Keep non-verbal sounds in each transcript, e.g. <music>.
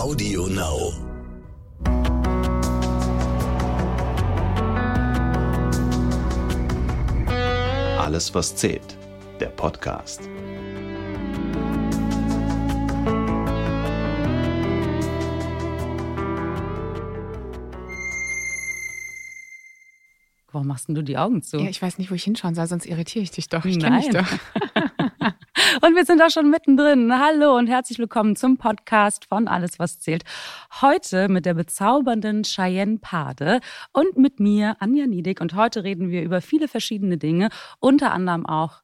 Audio Now. Alles, was zählt. Der Podcast. Warum machst denn du die Augen zu? Ja, ich weiß nicht, wo ich hinschauen soll, sonst irritiere ich dich doch. Ich kenne dich Nein. doch. <laughs> Und wir sind auch schon mittendrin. Hallo und herzlich willkommen zum Podcast von Alles, was zählt. Heute mit der bezaubernden Cheyenne Pade und mit mir, Anja Niedig. Und heute reden wir über viele verschiedene Dinge, unter anderem auch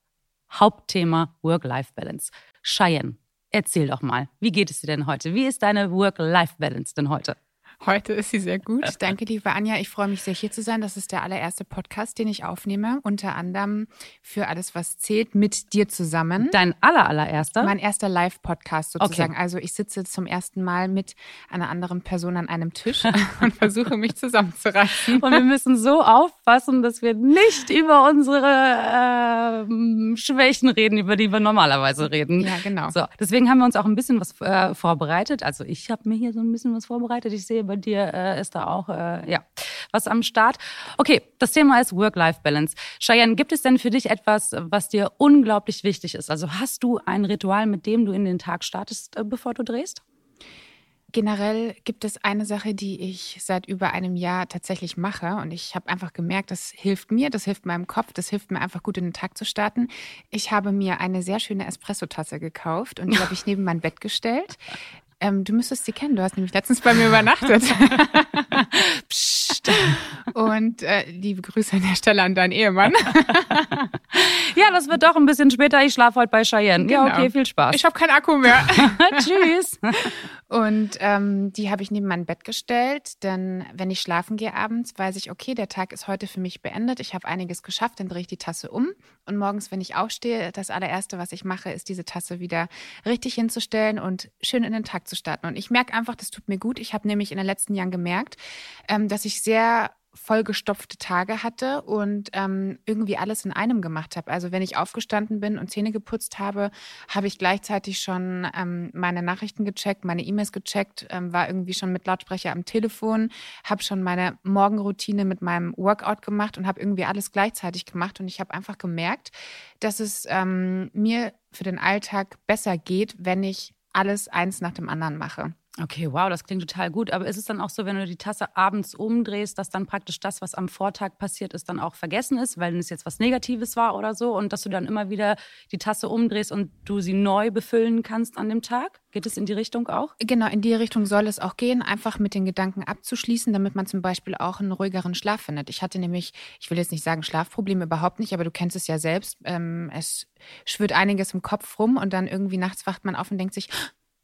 Hauptthema Work-Life-Balance. Cheyenne, erzähl doch mal, wie geht es dir denn heute? Wie ist deine Work-Life-Balance denn heute? Heute ist sie sehr gut. <laughs> Danke, liebe Anja. Ich freue mich sehr, hier zu sein. Das ist der allererste Podcast, den ich aufnehme. Unter anderem für alles, was zählt, mit dir zusammen. Dein aller, allererster? Mein erster Live-Podcast sozusagen. Okay. Also ich sitze zum ersten Mal mit einer anderen Person an einem Tisch <laughs> <laughs> und versuche mich zusammenzureißen. Und wir müssen so aufpassen, dass wir nicht über unsere ähm, Schwächen reden, über die wir normalerweise reden. Ja, genau. So, deswegen haben wir uns auch ein bisschen was äh, vorbereitet. Also ich habe mir hier so ein bisschen was vorbereitet. Ich sehe, bei dir äh, ist da auch äh, ja was am Start. Okay, das Thema ist Work-Life-Balance. Cheyenne, gibt es denn für dich etwas, was dir unglaublich wichtig ist? Also hast du ein Ritual, mit dem du in den Tag startest, äh, bevor du drehst? Generell gibt es eine Sache, die ich seit über einem Jahr tatsächlich mache und ich habe einfach gemerkt, das hilft mir, das hilft meinem Kopf, das hilft mir einfach gut in den Tag zu starten. Ich habe mir eine sehr schöne Espresso-Tasse gekauft und die habe ich neben mein Bett gestellt. Ähm, du müsstest sie kennen, du hast nämlich letztens bei mir übernachtet. <laughs> Psst. Und äh, liebe Grüße an der Stelle an deinen Ehemann. <laughs> Ja, das wird doch ein bisschen später. Ich schlafe heute bei Cheyenne. Ja, Genau. okay, viel Spaß. Ich habe keinen Akku mehr. <laughs> <laughs> Tschüss. Und ähm, die habe ich neben mein Bett gestellt, denn wenn ich schlafen gehe abends, weiß ich, okay, der Tag ist heute für mich beendet. Ich habe einiges geschafft, dann drehe ich die Tasse um. Und morgens, wenn ich aufstehe, das allererste, was ich mache, ist diese Tasse wieder richtig hinzustellen und schön in den Tag zu starten. Und ich merke einfach, das tut mir gut. Ich habe nämlich in den letzten Jahren gemerkt, ähm, dass ich sehr vollgestopfte Tage hatte und ähm, irgendwie alles in einem gemacht habe. Also wenn ich aufgestanden bin und Zähne geputzt habe, habe ich gleichzeitig schon ähm, meine Nachrichten gecheckt, meine E-Mails gecheckt, ähm, war irgendwie schon mit Lautsprecher am Telefon, habe schon meine Morgenroutine mit meinem Workout gemacht und habe irgendwie alles gleichzeitig gemacht. Und ich habe einfach gemerkt, dass es ähm, mir für den Alltag besser geht, wenn ich alles eins nach dem anderen mache. Okay, wow, das klingt total gut. Aber ist es dann auch so, wenn du die Tasse abends umdrehst, dass dann praktisch das, was am Vortag passiert ist, dann auch vergessen ist, weil es jetzt was Negatives war oder so und dass du dann immer wieder die Tasse umdrehst und du sie neu befüllen kannst an dem Tag? Geht es in die Richtung auch? Genau, in die Richtung soll es auch gehen, einfach mit den Gedanken abzuschließen, damit man zum Beispiel auch einen ruhigeren Schlaf findet. Ich hatte nämlich, ich will jetzt nicht sagen Schlafprobleme, überhaupt nicht, aber du kennst es ja selbst. Ähm, es schwirrt einiges im Kopf rum und dann irgendwie nachts wacht man auf und denkt sich,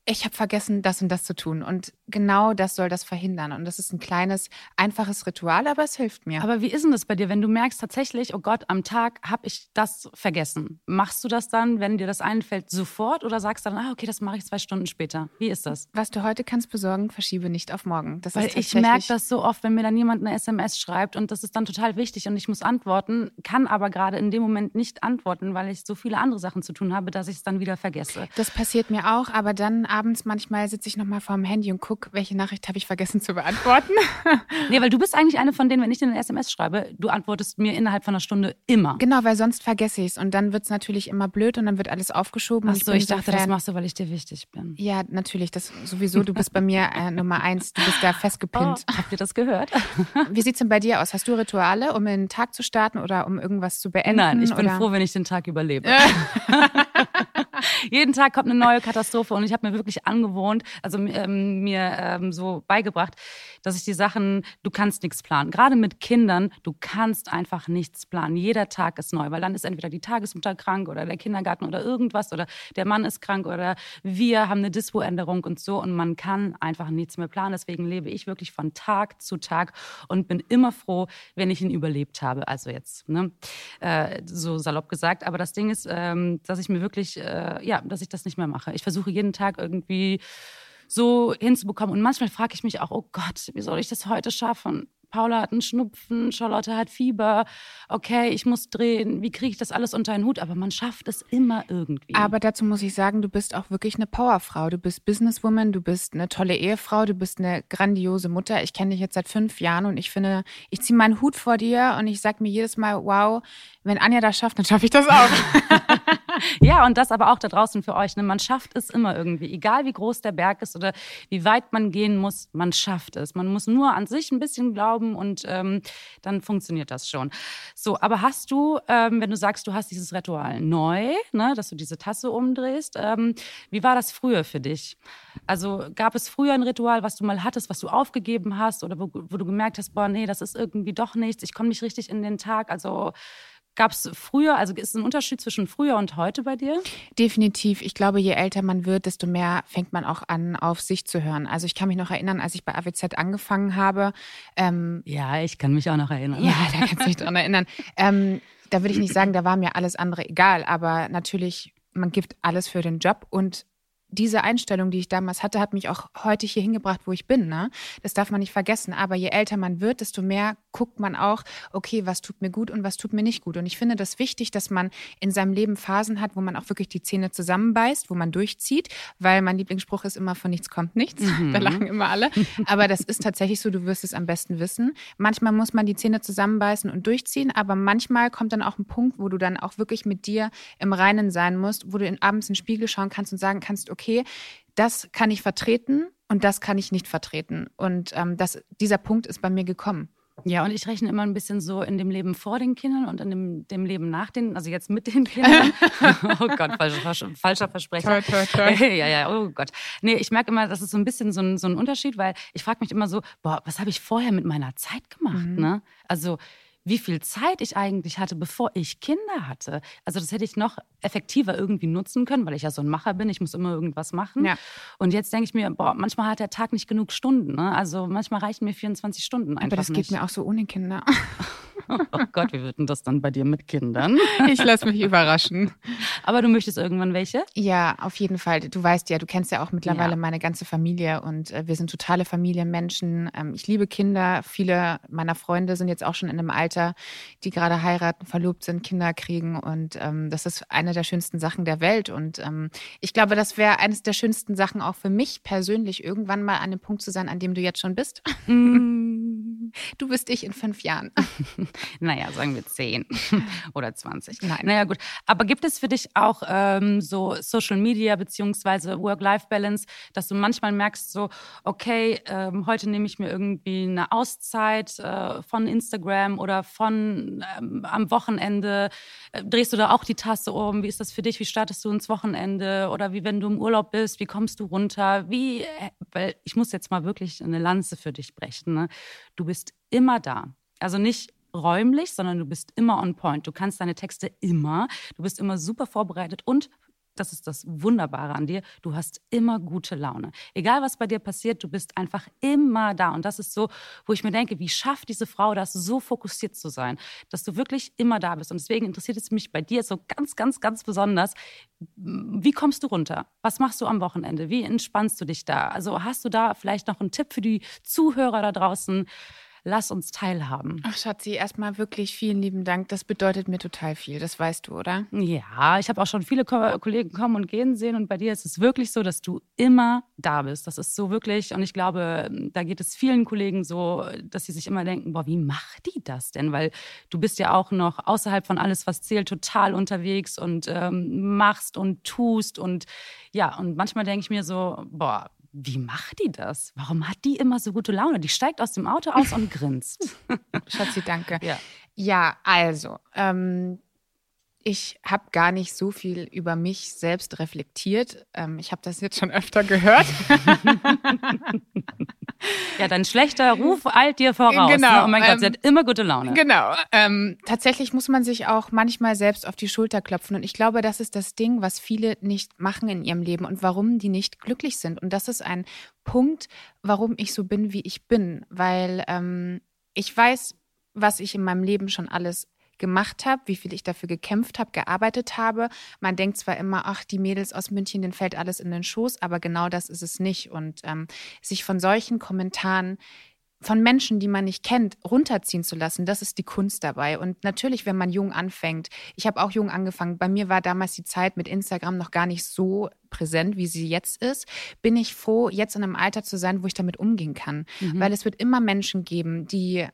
ich habe vergessen, das und das zu tun. Und genau das soll das verhindern. Und das ist ein kleines, einfaches Ritual, aber es hilft mir. Aber wie ist denn das bei dir, wenn du merkst tatsächlich, oh Gott, am Tag habe ich das vergessen? Machst du das dann, wenn dir das einfällt, sofort oder sagst du dann, ah, okay, das mache ich zwei Stunden später? Wie ist das? Was du heute kannst besorgen, verschiebe nicht auf morgen. Das Weil ich merke das so oft, wenn mir dann jemand eine SMS schreibt und das ist dann total wichtig und ich muss antworten, kann aber gerade in dem Moment nicht antworten, weil ich so viele andere Sachen zu tun habe, dass ich es dann wieder vergesse. Das passiert mir auch, aber dann abends manchmal sitze ich nochmal vor dem Handy und gucke, welche Nachricht habe ich vergessen zu beantworten. <laughs> Nee, weil du bist eigentlich eine von denen, wenn ich dir eine SMS schreibe, du antwortest mir innerhalb von einer Stunde immer. genau, weil sonst vergesse ich es und dann wird es natürlich immer blöd und dann wird alles aufgeschoben. Ach so, bin ich dachte, das Fan- machst du, weil ich dir wichtig bin. Ja, natürlich, das sowieso. Du bist bei mir äh, Nummer eins, du bist da festgepinnt. Oh, habt ihr das gehört? <laughs> Wie sieht's denn bei dir aus? Hast du Rituale, um den Tag zu starten oder um irgendwas zu beenden? Nein, ich bin oder? froh, wenn ich den Tag überlebe. <laughs> Jeden Tag kommt eine neue Katastrophe und ich habe mir wirklich angewohnt, also ähm, mir ähm, so beigebracht, dass ich die Sachen, du kannst nichts planen. Gerade mit Kindern, du kannst einfach nichts planen. Jeder Tag ist neu, weil dann ist entweder die Tagesmutter krank oder der Kindergarten oder irgendwas oder der Mann ist krank oder wir haben eine Dispo-Änderung und so und man kann einfach nichts mehr planen. Deswegen lebe ich wirklich von Tag zu Tag und bin immer froh, wenn ich ihn überlebt habe. Also jetzt, ne? äh, so salopp gesagt. Aber das Ding ist, ähm, dass ich mir wirklich, äh, ja, dass ich das nicht mehr mache. Ich versuche jeden Tag irgendwie so hinzubekommen. Und manchmal frage ich mich auch, oh Gott, wie soll ich das heute schaffen? Paula hat einen Schnupfen, Charlotte hat Fieber, okay, ich muss drehen, wie kriege ich das alles unter einen Hut? Aber man schafft es immer irgendwie. Aber dazu muss ich sagen, du bist auch wirklich eine Powerfrau. Du bist Businesswoman, du bist eine tolle Ehefrau, du bist eine grandiose Mutter. Ich kenne dich jetzt seit fünf Jahren und ich finde, ich ziehe meinen Hut vor dir und ich sage mir jedes Mal, wow, wenn Anja das schafft, dann schaffe ich das auch. <laughs> ja, und das aber auch da draußen für euch. Ne? Man schafft es immer irgendwie. Egal wie groß der Berg ist oder wie weit man gehen muss, man schafft es. Man muss nur an sich ein bisschen glauben und ähm, dann funktioniert das schon. So, aber hast du, ähm, wenn du sagst, du hast dieses Ritual neu, ne, dass du diese Tasse umdrehst, ähm, wie war das früher für dich? Also gab es früher ein Ritual, was du mal hattest, was du aufgegeben hast oder wo, wo du gemerkt hast, boah, nee, das ist irgendwie doch nichts, ich komme nicht richtig in den Tag. Also Gab es früher, also ist es ein Unterschied zwischen früher und heute bei dir? Definitiv. Ich glaube, je älter man wird, desto mehr fängt man auch an, auf sich zu hören. Also ich kann mich noch erinnern, als ich bei AWZ angefangen habe. Ähm, ja, ich kann mich auch noch erinnern. Ja, da kannst du mich dran erinnern. Ähm, da würde ich nicht sagen, da war mir alles andere egal, aber natürlich, man gibt alles für den Job und diese Einstellung, die ich damals hatte, hat mich auch heute hier hingebracht, wo ich bin. Ne? Das darf man nicht vergessen. Aber je älter man wird, desto mehr guckt man auch, okay, was tut mir gut und was tut mir nicht gut. Und ich finde das wichtig, dass man in seinem Leben Phasen hat, wo man auch wirklich die Zähne zusammenbeißt, wo man durchzieht, weil mein Lieblingsspruch ist immer, von nichts kommt nichts. Mhm. <laughs> Da lachen immer alle. Aber das ist tatsächlich so, du wirst es am besten wissen. Manchmal muss man die Zähne zusammenbeißen und durchziehen, aber manchmal kommt dann auch ein Punkt, wo du dann auch wirklich mit dir im Reinen sein musst, wo du in, abends in den Spiegel schauen kannst und sagen kannst, okay, das kann ich vertreten und das kann ich nicht vertreten. Und ähm, das, dieser Punkt ist bei mir gekommen. Ja, und ich rechne immer ein bisschen so in dem Leben vor den Kindern und in dem, dem Leben nach den, also jetzt mit den Kindern. <laughs> <laughs> oh Gott, falscher, falscher Versprecher. Toi, toi, toi. <laughs> ja, ja, oh Gott. Nee, ich merke immer, das ist so ein bisschen so ein, so ein Unterschied, weil ich frage mich immer so, boah, was habe ich vorher mit meiner Zeit gemacht? Mhm. Ne? Also wie viel Zeit ich eigentlich hatte, bevor ich Kinder hatte. Also das hätte ich noch effektiver irgendwie nutzen können, weil ich ja so ein Macher bin. Ich muss immer irgendwas machen. Ja. Und jetzt denke ich mir, boah, manchmal hat der Tag nicht genug Stunden. Ne? Also manchmal reichen mir 24 Stunden einfach Aber das nicht. geht mir auch so ohne Kinder. <laughs> <laughs> oh Gott, wie wird denn das dann bei dir mit Kindern? Ich lasse mich überraschen. Aber du möchtest irgendwann welche? Ja, auf jeden Fall. Du weißt ja, du kennst ja auch mittlerweile ja. meine ganze Familie und äh, wir sind totale Familienmenschen. Ähm, ich liebe Kinder. Viele meiner Freunde sind jetzt auch schon in einem Alter, die gerade heiraten, verlobt sind, Kinder kriegen und ähm, das ist eine der schönsten Sachen der Welt. Und ähm, ich glaube, das wäre eines der schönsten Sachen auch für mich persönlich, irgendwann mal an dem Punkt zu sein, an dem du jetzt schon bist. Mm. Du bist ich in fünf Jahren. <laughs> naja, sagen wir zehn <laughs> oder zwanzig. Nein. Naja, gut. Aber gibt es für dich auch ähm, so Social Media beziehungsweise Work-Life-Balance, dass du manchmal merkst, so, okay, ähm, heute nehme ich mir irgendwie eine Auszeit äh, von Instagram oder von ähm, am Wochenende. Äh, drehst du da auch die Tasse um? Wie ist das für dich? Wie startest du ins Wochenende? Oder wie wenn du im Urlaub bist, wie kommst du runter? Wie, äh, weil ich muss jetzt mal wirklich eine Lanze für dich brechen. Ne? Du bist immer da. Also nicht räumlich, sondern du bist immer on point. Du kannst deine Texte immer, du bist immer super vorbereitet und das ist das Wunderbare an dir, du hast immer gute Laune. Egal was bei dir passiert, du bist einfach immer da. Und das ist so, wo ich mir denke, wie schafft diese Frau das, so fokussiert zu sein, dass du wirklich immer da bist. Und deswegen interessiert es mich bei dir so ganz, ganz, ganz besonders, wie kommst du runter? Was machst du am Wochenende? Wie entspannst du dich da? Also hast du da vielleicht noch einen Tipp für die Zuhörer da draußen? Lass uns teilhaben. Ach Schatzi, erstmal wirklich vielen lieben Dank. Das bedeutet mir total viel, das weißt du, oder? Ja, ich habe auch schon viele Ko Kollegen kommen und gehen sehen und bei dir ist es wirklich so, dass du immer da bist. Das ist so wirklich und ich glaube, da geht es vielen Kollegen so, dass sie sich immer denken, boah, wie macht die das denn? Weil du bist ja auch noch außerhalb von alles, was zählt, total unterwegs und ähm, machst und tust und ja, und manchmal denke ich mir so, boah, wie macht die das? Warum hat die immer so gute Laune? Die steigt aus dem Auto aus und grinst. <laughs> Schatzi, danke. Ja, ja also, ähm, ich habe gar nicht so viel über mich selbst reflektiert. Ähm, ich habe das jetzt schon öfter gehört. <laughs> ja, dein schlechter Ruf eilt dir voraus. Ne? Genau. Ne? Oh mein Gott, ähm, sie hat immer gute Laune. Genau. Ähm, tatsächlich muss man sich auch manchmal selbst auf die Schulter klopfen. Und ich glaube, das ist das Ding, was viele nicht machen in ihrem Leben und warum die nicht glücklich sind. Und das ist ein Punkt, warum ich so bin, wie ich bin. Weil ähm, ich weiß, was ich in meinem Leben schon alles gemacht habe, wie viel ich dafür gekämpft habe, gearbeitet habe. Man denkt zwar immer, ach, die Mädels aus München, denen fällt alles in den Schoß, aber genau das ist es nicht. Und ähm, sich von solchen Kommentaren von Menschen, die man nicht kennt, runterziehen zu lassen, das ist die Kunst dabei. Und natürlich, wenn man jung anfängt, ich habe auch jung angefangen, bei mir war damals die Zeit mit Instagram noch gar nicht so präsent, wie sie jetzt ist, bin ich froh, jetzt in einem Alter zu sein, wo ich damit umgehen kann. Mhm. Weil es wird immer Menschen geben, die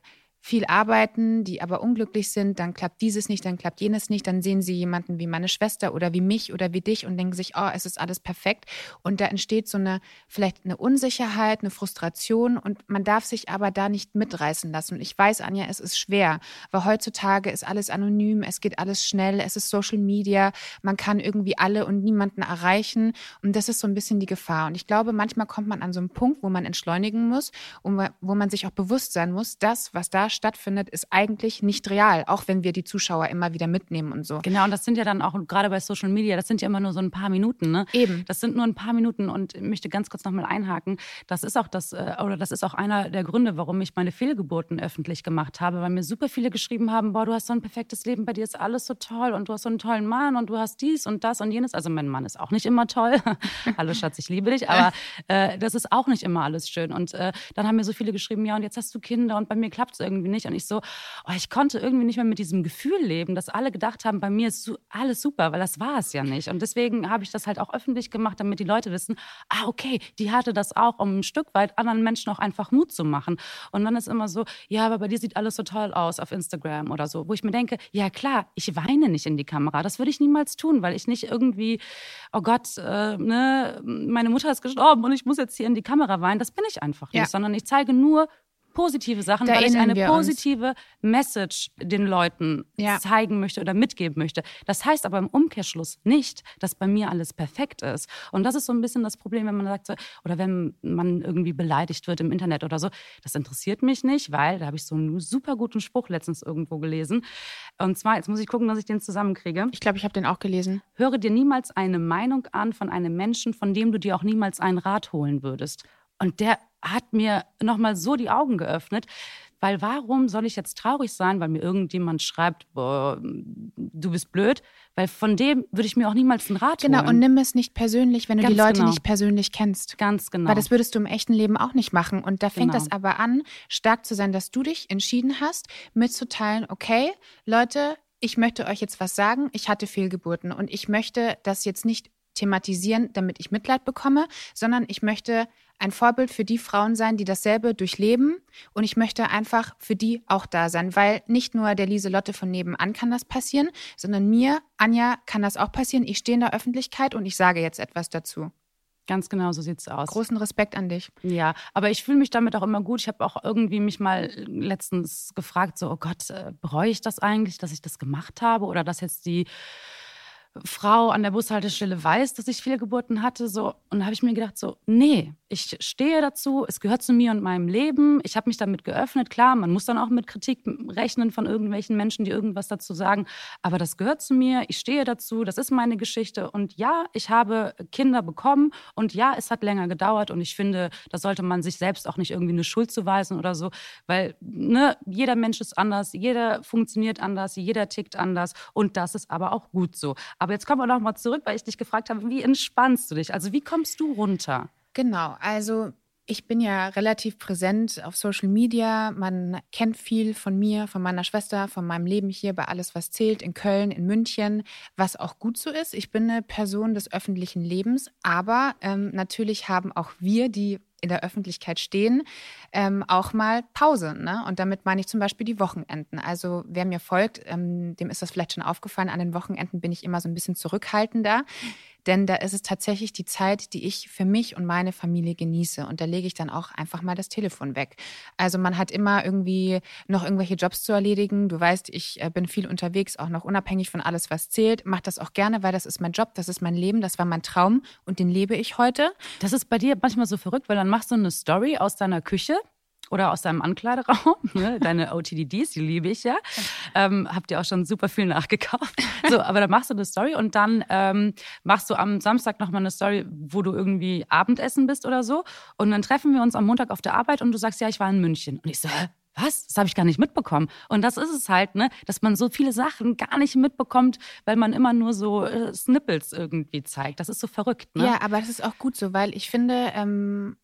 viel arbeiten, die aber unglücklich sind, dann klappt dieses nicht, dann klappt jenes nicht, dann sehen sie jemanden wie meine Schwester oder wie mich oder wie dich und denken sich, oh, es ist alles perfekt. Und da entsteht so eine, vielleicht eine Unsicherheit, eine Frustration und man darf sich aber da nicht mitreißen lassen. Und ich weiß, Anja, es ist schwer, weil heutzutage ist alles anonym, es geht alles schnell, es ist Social Media, man kann irgendwie alle und niemanden erreichen und das ist so ein bisschen die Gefahr. Und ich glaube, manchmal kommt man an so einen Punkt, wo man entschleunigen muss und wo man sich auch bewusst sein muss, das, was da stattfindet, ist eigentlich nicht real, auch wenn wir die Zuschauer immer wieder mitnehmen und so. Genau, und das sind ja dann auch gerade bei Social Media, das sind ja immer nur so ein paar Minuten, ne? Eben. Das sind nur ein paar Minuten und ich möchte ganz kurz nochmal einhaken. Das ist auch das, äh, oder das ist auch einer der Gründe, warum ich meine Fehlgeburten öffentlich gemacht habe, weil mir super viele geschrieben haben, boah, du hast so ein perfektes Leben, bei dir ist alles so toll und du hast so einen tollen Mann und du hast dies und das und jenes. Also mein Mann ist auch nicht immer toll. <laughs> Hallo Schatz, ich liebe dich, aber äh, das ist auch nicht immer alles schön. Und äh, dann haben mir so viele geschrieben, ja, und jetzt hast du Kinder und bei mir klappt es irgendwie nicht. Und ich so, oh, ich konnte irgendwie nicht mehr mit diesem Gefühl leben, dass alle gedacht haben, bei mir ist alles super, weil das war es ja nicht. Und deswegen habe ich das halt auch öffentlich gemacht, damit die Leute wissen, ah, okay, die hatte das auch, um ein Stück weit anderen Menschen auch einfach Mut zu machen. Und dann ist immer so, ja, aber bei dir sieht alles so toll aus auf Instagram oder so, wo ich mir denke, ja klar, ich weine nicht in die Kamera. Das würde ich niemals tun, weil ich nicht irgendwie, oh Gott, äh, ne, meine Mutter ist gestorben und ich muss jetzt hier in die Kamera weinen. Das bin ich einfach nicht, ja. sondern ich zeige nur positive Sachen, da weil ich eine positive uns. Message den Leuten ja. zeigen möchte oder mitgeben möchte. Das heißt aber im Umkehrschluss nicht, dass bei mir alles perfekt ist. Und das ist so ein bisschen das Problem, wenn man sagt, oder wenn man irgendwie beleidigt wird im Internet oder so. Das interessiert mich nicht, weil da habe ich so einen super guten Spruch letztens irgendwo gelesen. Und zwar, jetzt muss ich gucken, dass ich den zusammenkriege. Ich glaube, ich habe den auch gelesen. Höre dir niemals eine Meinung an von einem Menschen, von dem du dir auch niemals einen Rat holen würdest. Und der hat mir nochmal so die Augen geöffnet. Weil warum soll ich jetzt traurig sein, weil mir irgendjemand schreibt, boah, du bist blöd? Weil von dem würde ich mir auch niemals einen Rat genau, holen. Genau, und nimm es nicht persönlich, wenn du Ganz die Leute genau. nicht persönlich kennst. Ganz genau. Weil das würdest du im echten Leben auch nicht machen. Und da fängt genau. das aber an, stark zu sein, dass du dich entschieden hast, mitzuteilen, okay, Leute, ich möchte euch jetzt was sagen, ich hatte Fehlgeburten und ich möchte das jetzt nicht thematisieren, damit ich Mitleid bekomme, sondern ich möchte ein Vorbild für die Frauen sein, die dasselbe durchleben. Und ich möchte einfach für die auch da sein, weil nicht nur der Lieselotte von nebenan kann das passieren, sondern mir, Anja, kann das auch passieren. Ich stehe in der Öffentlichkeit und ich sage jetzt etwas dazu. Ganz genau, so sieht's aus. Großen Respekt an dich. Ja, aber ich fühle mich damit auch immer gut. Ich habe auch irgendwie mich mal letztens gefragt, so, oh Gott, äh, bereue ich das eigentlich, dass ich das gemacht habe oder dass jetzt die Frau an der Bushaltestelle weiß, dass ich Fehlgeburten hatte. So. Und da habe ich mir gedacht, so, nee, ich stehe dazu, es gehört zu mir und meinem Leben. Ich habe mich damit geöffnet. Klar, man muss dann auch mit Kritik rechnen von irgendwelchen Menschen, die irgendwas dazu sagen. Aber das gehört zu mir, ich stehe dazu, das ist meine Geschichte. Und ja, ich habe Kinder bekommen und ja, es hat länger gedauert. Und ich finde, da sollte man sich selbst auch nicht irgendwie eine Schuld zuweisen oder so, weil ne, jeder Mensch ist anders, jeder funktioniert anders, jeder tickt anders. Und das ist aber auch gut so. Aber jetzt kommen wir noch mal zurück, weil ich dich gefragt habe, wie entspannst du dich? Also wie kommst du runter? Genau, also ich bin ja relativ präsent auf Social Media. Man kennt viel von mir, von meiner Schwester, von meinem Leben hier bei Alles, was zählt, in Köln, in München, was auch gut so ist. Ich bin eine Person des öffentlichen Lebens, aber ähm, natürlich haben auch wir, die in der Öffentlichkeit stehen, ähm, auch mal Pause. Ne? Und damit meine ich zum Beispiel die Wochenenden. Also wer mir folgt, ähm, dem ist das vielleicht schon aufgefallen. An den Wochenenden bin ich immer so ein bisschen zurückhaltender. Denn da ist es tatsächlich die Zeit, die ich für mich und meine Familie genieße. Und da lege ich dann auch einfach mal das Telefon weg. Also man hat immer irgendwie noch irgendwelche Jobs zu erledigen. Du weißt, ich äh, bin viel unterwegs, auch noch unabhängig von alles, was zählt. Mach das auch gerne, weil das ist mein Job, das ist mein Leben, das war mein Traum und den lebe ich heute. Das ist bei dir manchmal so verrückt, weil dann machst du eine Story aus deiner Küche oder aus deinem Ankleideraum. <laughs> Ne? Deine OTDDs, die liebe ich ja. Ähm, habt ihr auch schon super viel nachgekauft. So, aber dann machst du eine Story und dann ähm, machst du am Samstag nochmal eine Story, wo du irgendwie Abendessen bist oder so. Und dann treffen wir uns am Montag auf der Arbeit und du sagst, ja, ich war in München. Und ich so, hä? was? Das habe ich gar nicht mitbekommen. Und das ist es halt, ne, dass man so viele Sachen gar nicht mitbekommt, weil man immer nur so äh, Snippets irgendwie zeigt. Das ist so verrückt, ne? Ja, aber das ist auch gut so, weil ich finde, ähm,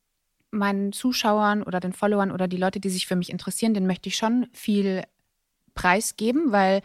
meinen Zuschauern oder den Followern oder die Leute, die sich für mich interessieren, den möchte ich schon viel preisgeben, weil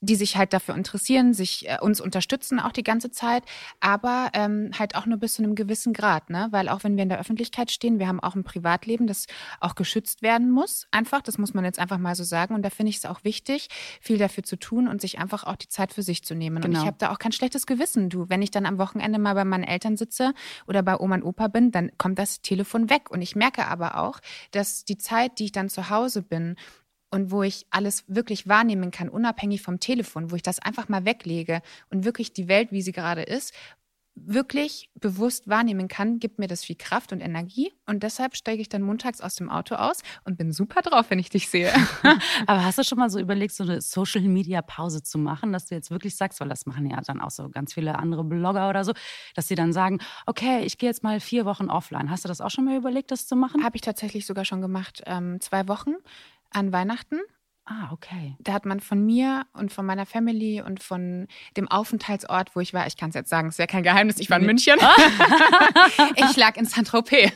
die sich halt dafür interessieren, sich äh, uns unterstützen auch die ganze Zeit, aber ähm, halt auch nur bis zu einem gewissen Grad, ne? Weil auch wenn wir in der Öffentlichkeit stehen, wir haben auch ein Privatleben, das auch geschützt werden muss. Einfach, das muss man jetzt einfach mal so sagen. Und da finde ich es auch wichtig, viel dafür zu tun und sich einfach auch die Zeit für sich zu nehmen. Genau. Und ich genau. habe da auch kein schlechtes Gewissen. Du, wenn ich dann am Wochenende mal bei meinen Eltern sitze oder bei Oma und Opa bin, dann kommt das Telefon weg. Und ich merke aber auch, dass die Zeit, die ich dann zu Hause bin und wo ich alles wirklich wahrnehmen kann, unabhängig vom Telefon, wo ich das einfach mal weglege und wirklich die Welt, wie sie gerade ist, wirklich bewusst wahrnehmen kann, gibt mir das viel Kraft und Energie. Und deshalb steige ich dann montags aus dem Auto aus und bin super drauf, wenn ich dich sehe. <laughs> <laughs> Aber hast du schon mal so überlegt, so eine Social Media Pause zu machen, dass du jetzt wirklich sagst, weil das machen ja dann auch so ganz viele andere Blogger oder so, dass sie dann sagen, okay, ich gehe jetzt mal vier Wochen offline. Hast du das auch schon mal überlegt, das zu machen? Habe ich tatsächlich sogar schon gemacht. Ähm, zwei Wochen an Weihnachten. Ah, okay. Da hat man von mir und von meiner Family und von dem Aufenthaltsort, wo ich war, ich kann es jetzt sagen, es ist ja kein Geheimnis, ich war in München. <laughs> ich lag in Saint-Tropez.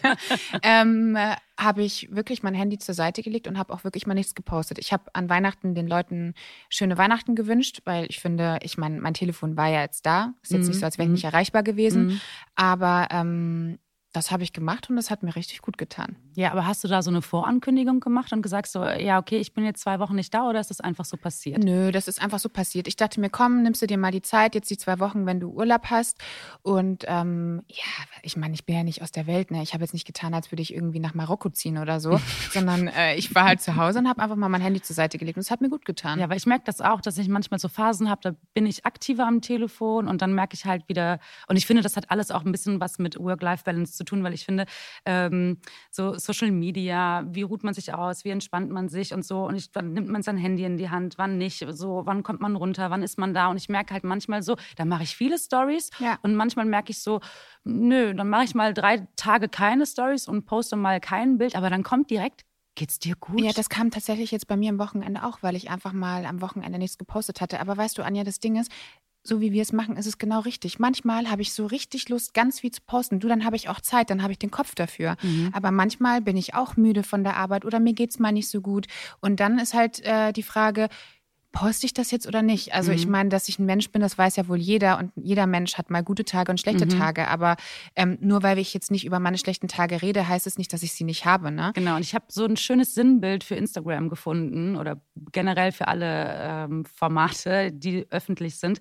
ähm, habe ich wirklich mein Handy zur Seite gelegt und habe auch wirklich mal nichts gepostet. Ich habe an Weihnachten den Leuten schöne Weihnachten gewünscht, weil ich finde, ich meine, mein Telefon war ja jetzt da. Ist jetzt mhm. nicht so, als wäre ich nicht erreichbar gewesen. Mhm. Aber ähm, das habe ich gemacht und das hat mir richtig gut getan. Ja, aber hast du da so eine Vorankündigung gemacht und gesagt so, ja, okay, ich bin jetzt zwei Wochen nicht da oder ist das einfach so passiert? Nö, das ist einfach so passiert. Ich dachte mir, komm, nimmst du dir mal die Zeit, jetzt die zwei Wochen, wenn du Urlaub hast. Und ähm, ja, ich meine, ich bin ja nicht aus der Welt, ne? Ich habe jetzt nicht getan, als würde ich irgendwie nach Marokko ziehen oder so, <laughs> sondern äh, ich war halt zu Hause und habe einfach mal mein Handy zur Seite gelegt und es hat mir gut getan. Ja, weil ich merke das auch, dass ich manchmal so Phasen habe, da bin ich aktiver am Telefon und dann merke ich halt wieder, und ich finde, das hat alles auch ein bisschen was mit Work-Life-Balance zu tun, weil ich finde, ähm, so Social Media, wie ruht man sich aus, wie entspannt man sich und so. Und ich, dann nimmt man sein Handy in die Hand, wann nicht, so, wann kommt man runter, wann ist man da. Und ich merke halt manchmal so, da mache ich viele Stories ja. und manchmal merke ich so, nö, dann mache ich mal drei Tage keine Stories und poste mal kein Bild, aber dann kommt direkt Geht's dir gut? Ja, das kam tatsächlich jetzt bei mir am Wochenende auch, weil ich einfach mal am Wochenende nichts gepostet hatte. Aber weißt du, Anja, das Ding ist, so wie wir es machen, ist es genau richtig. Manchmal habe ich so richtig Lust, ganz viel zu posten. Du, dann habe ich auch Zeit, dann habe ich den Kopf dafür. Mhm. Aber manchmal bin ich auch müde von der Arbeit oder mir geht es mal nicht so gut. Und dann ist halt äh, die Frage, poste ich das jetzt oder nicht? Also mhm. ich meine, dass ich ein Mensch bin, das weiß ja wohl jeder und jeder Mensch hat mal gute Tage und schlechte mhm. Tage. Aber ähm, nur weil ich jetzt nicht über meine schlechten Tage rede, heißt es nicht, dass ich sie nicht habe. Ne? Genau. Und ich habe so ein schönes Sinnbild für Instagram gefunden oder generell für alle ähm, Formate, die öffentlich sind.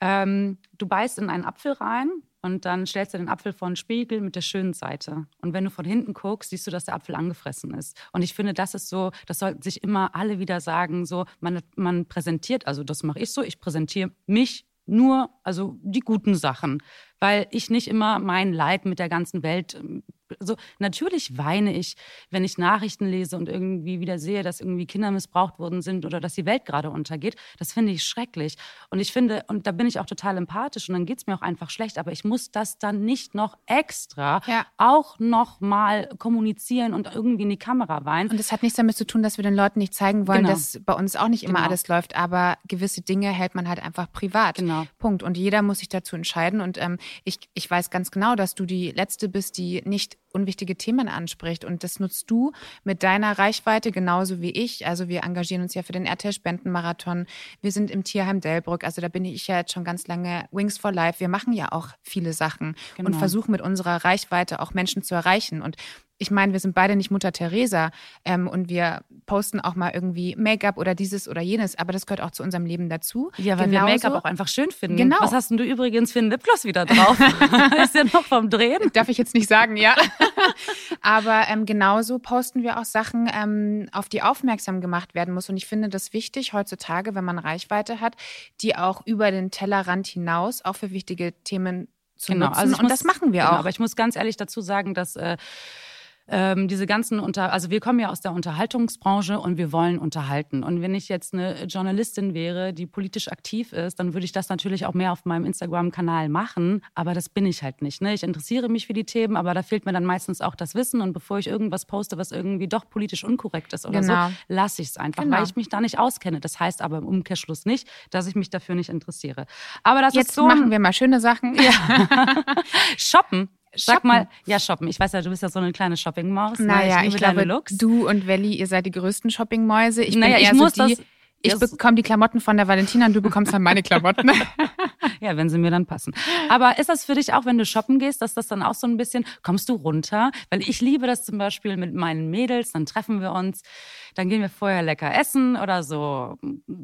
Ähm, du beißt in einen Apfel rein und dann stellst du den Apfel vor den Spiegel mit der schönen Seite. Und wenn du von hinten guckst, siehst du, dass der Apfel angefressen ist. Und ich finde, das ist so, das sollten sich immer alle wieder sagen, so, man, man präsentiert, also das mache ich so, ich präsentiere mich nur, also die guten Sachen, weil ich nicht immer mein Leid mit der ganzen Welt ähm, also natürlich weine ich, wenn ich Nachrichten lese und irgendwie wieder sehe, dass irgendwie Kinder missbraucht worden sind oder dass die Welt gerade untergeht. Das finde ich schrecklich. Und ich finde, und da bin ich auch total empathisch und dann geht es mir auch einfach schlecht, aber ich muss das dann nicht noch extra ja. auch noch mal kommunizieren und irgendwie in die Kamera weinen. Und das hat nichts damit zu tun, dass wir den Leuten nicht zeigen wollen, genau. dass bei uns auch nicht immer genau. alles läuft, aber gewisse Dinge hält man halt einfach privat. Genau. Punkt. Und jeder muss sich dazu entscheiden. Und ähm, ich, ich weiß ganz genau, dass du die Letzte bist, die nicht unwichtige Themen anspricht. Und das nutzt du mit deiner Reichweite genauso wie ich. Also wir engagieren uns ja für den RTL-Spendenmarathon. Wir sind im Tierheim Delbrück. Also da bin ich ja jetzt schon ganz lange Wings for Life. Wir machen ja auch viele Sachen genau. und versuchen mit unserer Reichweite auch Menschen zu erreichen. Und ich meine, wir sind beide nicht Mutter Teresa ähm, und wir posten auch mal irgendwie Make-up oder dieses oder jenes, aber das gehört auch zu unserem Leben dazu. Ja, weil Genauso. wir Make-up auch einfach schön finden. Genau. Was hast denn du übrigens für einen Lipgloss wieder drauf? <laughs> ist ja noch vom Drehen. Darf ich jetzt nicht sagen, ja. <laughs> aber ähm, genauso posten wir auch Sachen, ähm, auf die aufmerksam gemacht werden muss. Und ich finde das wichtig heutzutage, wenn man Reichweite hat, die auch über den Tellerrand hinaus auch für wichtige Themen zu genau. nutzen. Also und muss, das machen wir genau, auch. Aber ich muss ganz ehrlich dazu sagen, dass äh, ähm, diese ganzen unter, also wir kommen ja aus der Unterhaltungsbranche und wir wollen unterhalten. Und wenn ich jetzt eine Journalistin wäre, die politisch aktiv ist, dann würde ich das natürlich auch mehr auf meinem Instagram-Kanal machen. Aber das bin ich halt nicht. Ne? Ich interessiere mich für die Themen, aber da fehlt mir dann meistens auch das Wissen. Und bevor ich irgendwas poste, was irgendwie doch politisch unkorrekt ist oder genau. so, lasse ich es einfach, genau. weil ich mich da nicht auskenne. Das heißt aber im Umkehrschluss nicht, dass ich mich dafür nicht interessiere. Aber das jetzt ist so. machen wir mal schöne Sachen. Ja. <laughs> Shoppen Sag mal, ja, shoppen. Ich weiß ja, du bist ja so eine kleine Shopping-Maus. Ne? Naja, ich, ich, glaube, Looks. du und Welli, ihr seid die größten Shoppingmäuse. Ich Naja, bin ich eher muss so die, das- ich bekomme die Klamotten von der Valentina und du bekommst dann meine Klamotten. <laughs> Ja, wenn sie mir dann passen. Aber ist das für dich auch, wenn du shoppen gehst, dass das dann auch so ein bisschen, kommst du runter? Weil ich liebe das zum Beispiel mit meinen Mädels, dann treffen wir uns, dann gehen wir vorher lecker essen oder so,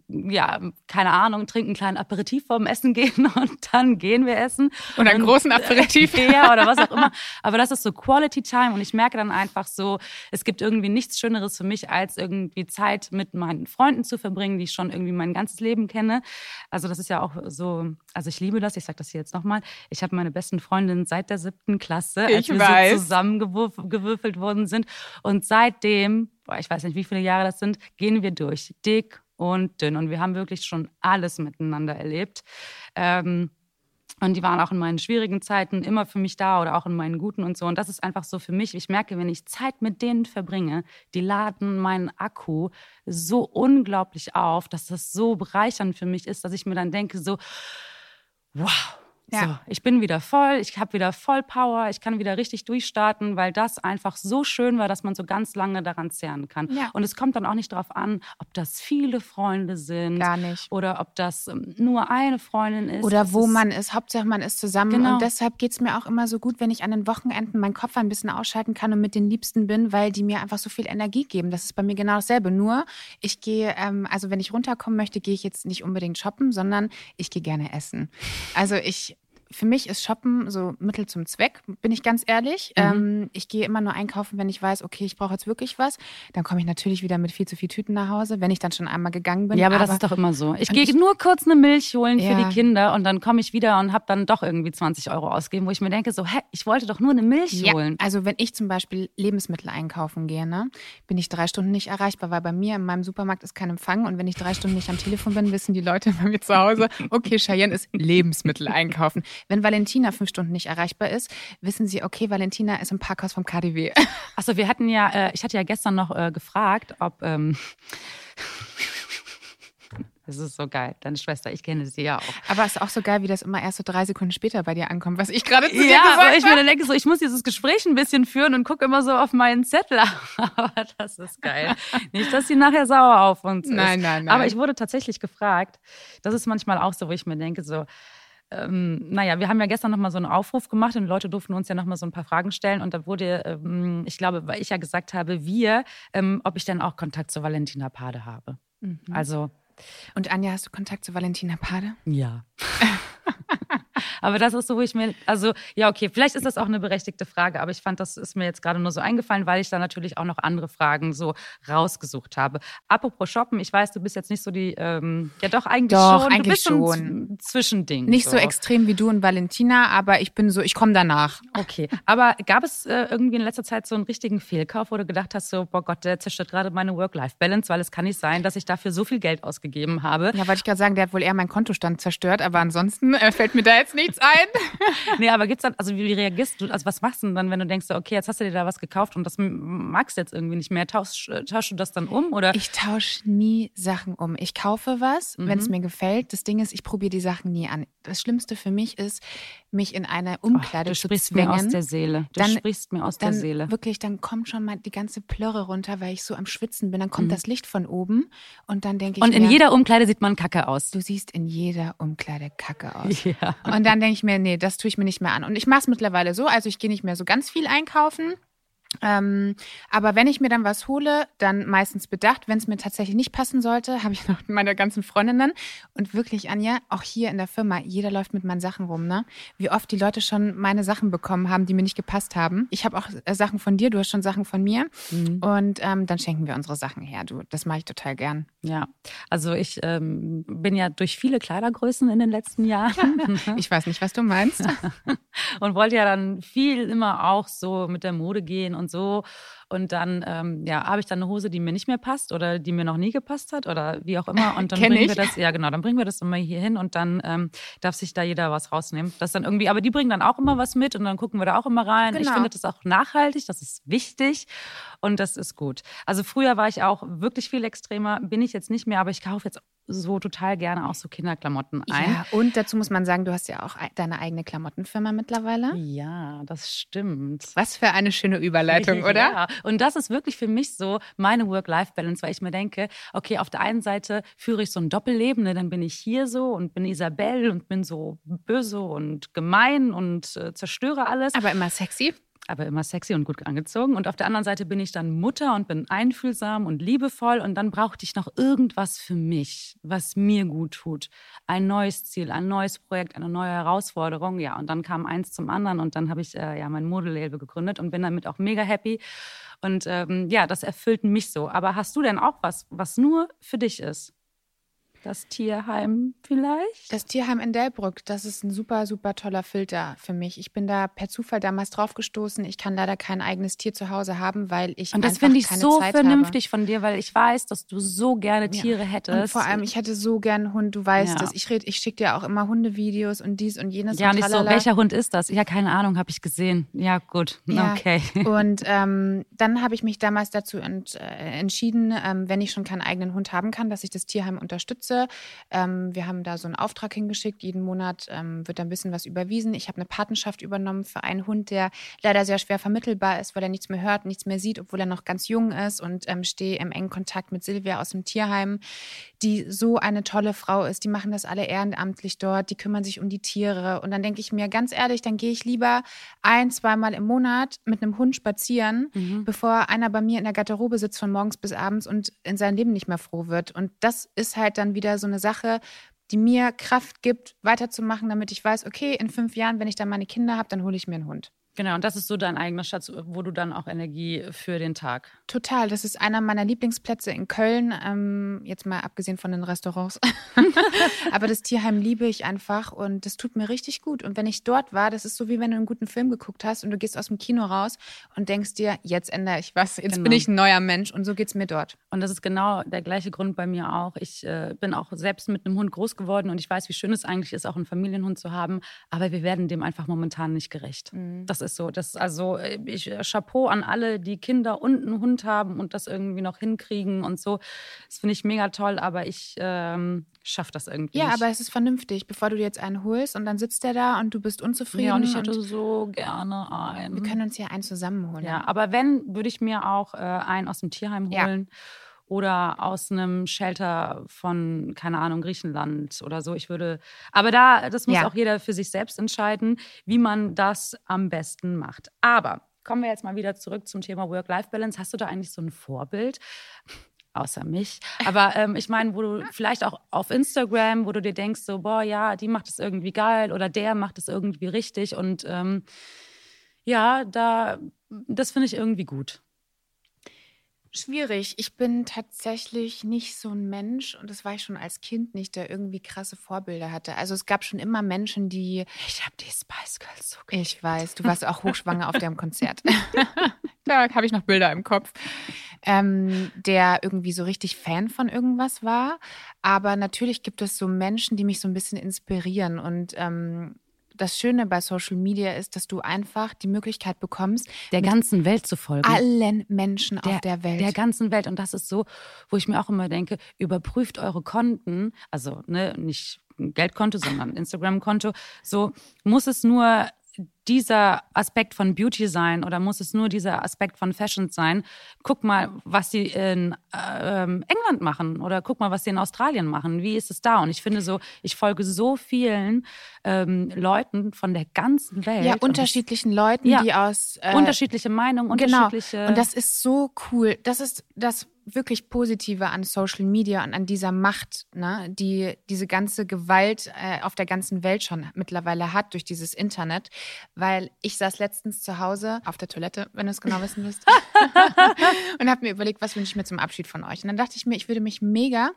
ja, keine Ahnung, trinken einen kleinen Aperitif vorm Essen gehen <laughs> und dann gehen wir essen. Und einen großen Aperitif. <laughs> Ja, oder was auch immer. <laughs> Aber das ist so Quality Time und ich merke dann einfach so, es gibt irgendwie nichts Schöneres für mich, als irgendwie Zeit mit meinen Freunden zu verbringen, die ich schon irgendwie mein ganzes Leben kenne. Also das ist ja auch so, also ich liebe das, ich sage das hier jetzt nochmal. Ich habe meine besten Freundinnen seit der siebten Klasse, als Ich wir weiß. so zusammengewürfelt worden sind. Und seitdem, ich weiß nicht, wie viele Jahre das sind, gehen wir durch. Dick und dünn. Und wir haben wirklich schon alles miteinander erlebt. Ähm, und die waren auch in meinen schwierigen Zeiten immer für mich da oder auch in meinen guten und so. Und das ist einfach so für mich. Ich merke, wenn ich Zeit mit denen verbringe, die laden meinen Akku so unglaublich auf, dass das so bereichernd für mich ist, dass ich mir dann denke, so, wow. Ja. So, ich bin wieder voll, ich habe wieder voll Power, ich kann wieder richtig durchstarten, weil das einfach so schön war, dass man so ganz lange daran zehren kann. Ja. Und es kommt dann auch nicht darauf an, ob das viele Freunde sind Gar nicht. oder ob das ähm, nur eine Freundin ist. Oder wo ist- man ist. Hauptsache, man ist zusammen. Genau. Und deshalb geht es mir auch immer so gut, wenn ich an den Wochenenden meinen Kopf ein bisschen ausschalten kann und mit den Liebsten bin, weil die mir einfach so viel Energie geben. Das ist bei mir genau dasselbe. Nur, ich gehe, ähm, also wenn ich runterkommen möchte, gehe ich jetzt nicht unbedingt shoppen, sondern ich gehe gerne essen. Also ich. Für mich ist Shoppen so Mittel zum Zweck, bin ich ganz ehrlich. Mhm. Ähm, ich gehe immer nur einkaufen, wenn ich weiß, okay, ich brauche jetzt wirklich was. Dann komme ich natürlich wieder mit viel zu viel Tüten nach Hause, wenn ich dann schon einmal gegangen bin. Ja, aber, das ist doch immer so. Ich gehe nur kurz eine Milch holen für Ja. die Kinder und dann komme ich wieder und habe dann doch irgendwie 20 Euro ausgegeben, wo ich mir denke, so, hä, ich wollte doch nur eine Milch Ja, holen. also wenn ich zum Beispiel Lebensmittel einkaufen gehe, ne, bin ich drei Stunden nicht erreichbar, weil bei mir in meinem Supermarkt ist kein Empfang und wenn ich drei Stunden nicht am Telefon bin, wissen die Leute bei mir zu Hause, <laughs> okay, Cheyenne ist Lebensmittel einkaufen. Wenn Valentina fünf Stunden nicht erreichbar ist, wissen sie, okay, Valentina ist im Parkhaus vom KDW. <laughs> Achso, wir hatten ja, äh, ich hatte ja gestern noch äh, gefragt, ob. Ähm, <laughs> das ist so geil. Deine Schwester, ich kenne sie ja auch. Aber es ist auch so geil, wie das immer erst so drei Sekunden später bei dir ankommt, was ich gerade zu dir Ja, gesagt weil ich mir habe. dann denke, so, ich muss dieses Gespräch ein bisschen führen und gucke immer so auf meinen Zettel. <laughs> Aber das ist geil. Nicht, dass sie nachher sauer auf uns ist. Nein, nein, nein. Aber ich wurde tatsächlich gefragt. Das ist manchmal auch so, wo ich mir denke, so, ähm, naja, wir haben ja gestern nochmal so einen Aufruf gemacht und Leute durften uns ja nochmal so ein paar Fragen stellen. Und da wurde, ähm, ich glaube, weil ich ja gesagt habe, wir, ähm, ob ich dann auch Kontakt zu Valentina Pade habe. Mhm. Also, Und Anja, hast du Kontakt zu Valentina Pade? ja. <laughs> aber das ist so, wo ich mir, also ja, okay, vielleicht ist das auch eine berechtigte Frage, aber ich fand, das ist mir jetzt gerade nur so eingefallen, weil ich da natürlich auch noch andere Fragen so rausgesucht habe. Apropos Shoppen, ich weiß, du bist jetzt nicht so die, ähm, ja doch eigentlich Doch, schon, du eigentlich bist so ein schon. Zwischending. Nicht so extrem wie du und Valentina, aber ich bin so, ich komme danach. Okay, aber gab es äh, irgendwie in letzter Zeit so einen richtigen Fehlkauf, wo du gedacht hast, so, boah Gott, der zerstört gerade meine Work-Life-Balance, weil es kann nicht sein, dass ich dafür so viel Geld ausgegeben habe. Ja, wollte ich gerade sagen, der hat wohl eher meinen Kontostand zerstört, aber ansonsten äh, fällt mir da jetzt nichts ein. <laughs> Nee, aber gibt's dann, also wie reagierst du, also was machst du denn dann, wenn du denkst, okay, jetzt hast du dir da was gekauft und das magst du jetzt irgendwie nicht mehr, tauschst, tauschst du das dann um oder? Ich tausche nie Sachen um. Ich kaufe was, wenn es mir gefällt. Das Ding ist, ich probiere die Sachen nie an. Das Schlimmste für mich ist, mich in eine Umkleide du zu sprichst mir aus zwängen. der Seele. Du Dann- sprichst mir aus der dann Seele. wirklich, dann kommt schon mal die ganze Plörre runter, weil ich so am Schwitzen bin. Dann kommt Mhm. das Licht von oben und dann denke ich Und in mir, jeder Umkleide sieht man Kacke aus. du siehst in jeder Umkleide Kacke aus. <laughs> Ja. Und dann denke ich mir, nee, das tue ich mir nicht mehr an. Und ich mache es mittlerweile so, also ich gehe nicht mehr so ganz viel einkaufen. Ähm, aber wenn ich mir dann was hole, dann meistens bedacht. Wenn es mir tatsächlich nicht passen sollte, <laughs> habe ich noch meine ganzen Freundinnen. Und wirklich, Anja, auch hier in der Firma, jeder läuft mit meinen Sachen rum, ne? Wie oft die Leute schon meine Sachen bekommen haben, die mir nicht gepasst haben. Ich habe auch äh, Sachen von dir, du hast schon Sachen von mir. Mhm. Und ähm, dann schenken wir unsere Sachen her, du. Das mache ich total gern. Ja, also ich ähm, bin ja durch viele Kleidergrößen in den letzten Jahren <laughs> Ich weiß nicht, was du meinst. <laughs> und wollte ja dann viel immer auch so mit der Mode gehen und so. Und dann ähm, ja, habe ich dann eine Hose, die mir nicht mehr passt oder die mir noch nie gepasst hat oder wie auch immer. Und <laughs> dann bringen ich. wir das, ja genau, dann bringen wir das immer hier hin und dann ähm, darf sich da jeder was rausnehmen. Das dann irgendwie, aber die bringen dann auch immer was mit und dann gucken wir da auch immer rein. Ich Genau. finde das auch nachhaltig, das ist wichtig und das ist gut. Also früher war ich auch wirklich viel extremer, bin ich jetzt nicht mehr, aber ich kaufe jetzt so total gerne auch so Kinderklamotten ein. Ja, und dazu muss man sagen, du hast ja auch deine eigene Klamottenfirma mittlerweile. Ja, das stimmt. Was für eine schöne Überleitung, <laughs> oder? Ja, und das ist wirklich für mich so meine Work-Life-Balance, weil ich mir denke, okay, auf der einen Seite führe ich so ein Doppelleben, ne? dann bin ich hier so und bin Isabelle und bin so böse und gemein und äh, zerstöre alles. Aber immer sexy aber immer sexy und gut angezogen. Und auf der anderen Seite bin ich dann Mutter und bin einfühlsam und liebevoll. Und dann brauchte ich noch irgendwas für mich, was mir gut tut. Ein neues Ziel, ein neues Projekt, eine neue Herausforderung. Ja, und dann kam eins zum anderen und dann habe ich äh, ja mein Modelabel gegründet und bin damit auch mega happy. Und ähm, ja, das erfüllt mich so. Aber hast du denn auch was, was nur für dich ist? Das Tierheim vielleicht? Das Tierheim in Delbrück, das ist ein super, super toller Filter für mich. Ich bin da per Zufall damals draufgestoßen. Ich kann leider kein eigenes Tier zu Hause haben, weil ich Und das finde ich so Zeit vernünftig habe. von dir, weil ich weiß, dass du so gerne Tiere ja. hättest. Und vor allem, ich hätte so gern einen Hund, du weißt ja. es. Ich, ich schicke dir auch immer Hundevideos und dies und jenes. Ja, und nicht so, welcher Hund ist das? Ja, keine Ahnung, habe ich gesehen. Ja, gut, ja. okay. Und ähm, dann habe ich mich damals dazu ent, äh, entschieden, ähm, wenn ich schon keinen eigenen Hund haben kann, dass ich das Tierheim unterstütze unterstütze. Ähm, wir haben da so einen Auftrag hingeschickt. Jeden Monat ähm, wird da ein bisschen was überwiesen. Ich habe eine Patenschaft übernommen für einen Hund, der leider sehr schwer vermittelbar ist, weil er nichts mehr hört, nichts mehr sieht, obwohl er noch ganz jung ist und ähm, stehe im engen Kontakt mit Silvia aus dem Tierheim, die so eine tolle Frau ist. Die machen das alle ehrenamtlich dort, die kümmern sich um die Tiere. Und dann denke ich mir ganz ehrlich, dann gehe ich lieber ein, zweimal im Monat mit einem Hund spazieren, mhm. bevor einer bei mir in der Garderobe sitzt von morgens bis abends und in seinem Leben nicht mehr froh wird. Und das ist halt dann wieder so eine Sache, die mir Kraft gibt, weiterzumachen, damit ich weiß, okay, in fünf Jahren, wenn ich dann meine Kinder habe, dann hole ich mir einen Hund. Genau, und das ist so dein eigener Schatz, wo du dann auch Energie für den Tag. Total, das ist einer meiner Lieblingsplätze in Köln, ähm, jetzt mal abgesehen von den Restaurants. <laughs> Aber das Tierheim liebe ich einfach und das tut mir richtig gut. Und wenn ich dort war, das ist so wie wenn du einen guten Film geguckt hast und du gehst aus dem Kino raus und denkst dir, jetzt ändere ich was, jetzt genau. bin ich ein neuer Mensch und so geht es mir dort. Und das ist genau der gleiche Grund bei mir auch. Ich äh, bin auch selbst mit einem Hund groß geworden und ich weiß, wie schön es eigentlich ist, auch einen Familienhund zu haben. Aber wir werden dem einfach momentan nicht gerecht. Mhm. Das ist so. Das also äh, ich äh, Chapeau an alle, die Kinder und einen Hund haben und das irgendwie noch hinkriegen und so. Das finde ich mega toll, aber ich ähm, schaffe das irgendwie. Ja, nicht. aber es ist vernünftig, bevor du dir jetzt einen holst und dann sitzt der da und du bist unzufrieden. Ja, und ich hätte so gerne einen. Wir können uns ja einen zusammenholen. Ja, aber wenn, würde ich mir auch äh, einen aus dem Tierheim holen. Ja oder aus einem Shelter von, keine Ahnung, Griechenland oder so. Ich würde, aber da, das muss ja. auch jeder für sich selbst entscheiden, wie man das am besten macht. Aber kommen wir jetzt mal wieder zurück zum Thema Work-Life-Balance. Hast du da eigentlich so ein Vorbild? Außer mich. Aber ähm, ich meine, wo du vielleicht auch auf Instagram, wo du dir denkst, so, boah, ja, die macht es irgendwie geil oder der macht es irgendwie richtig. Und ähm, ja, da, das finde ich irgendwie gut. Schwierig. Ich bin tatsächlich nicht so ein Mensch und das war ich schon als Kind nicht, der irgendwie krasse Vorbilder hatte. Also es gab schon immer Menschen, die. Ich habe die Spice Girls so geliebt. Ich weiß, du warst auch hochschwanger auf dem Konzert. <laughs> da habe ich noch Bilder im Kopf. Ähm, der irgendwie so richtig Fan von irgendwas war. Aber natürlich gibt es so Menschen, die mich so ein bisschen inspirieren und ähm, das Schöne bei Social Media ist, dass du einfach die Möglichkeit bekommst, der ganzen Welt zu folgen. Allen Menschen der, auf der Welt. Der ganzen Welt. Und das ist so, wo ich mir auch immer denke, überprüft eure Konten, also ne, nicht Geldkonto, sondern Instagram-Konto. So muss es nur dieser Aspekt von Beauty sein oder muss es nur dieser Aspekt von Fashion sein? Guck mal, was sie in äh, England machen oder guck mal, was sie in Australien machen. Wie ist es da? Und ich finde so, ich folge so vielen ähm, Leuten von der ganzen Welt. Ja, unterschiedlichen und, Leuten, ja, die aus äh, unterschiedliche Meinungen, genau. unterschiedliche. Und das ist so cool. Das ist das wirklich Positive an Social Media und an dieser Macht, ne, die diese ganze Gewalt äh, auf der ganzen Welt schon mittlerweile hat durch dieses Internet. Weil ich saß letztens zu Hause auf der Toilette, wenn du es genau wissen willst, <laughs> und habe mir überlegt, was wünsche ich mir zum Abschied von euch. Und dann dachte ich mir, ich würde mich mega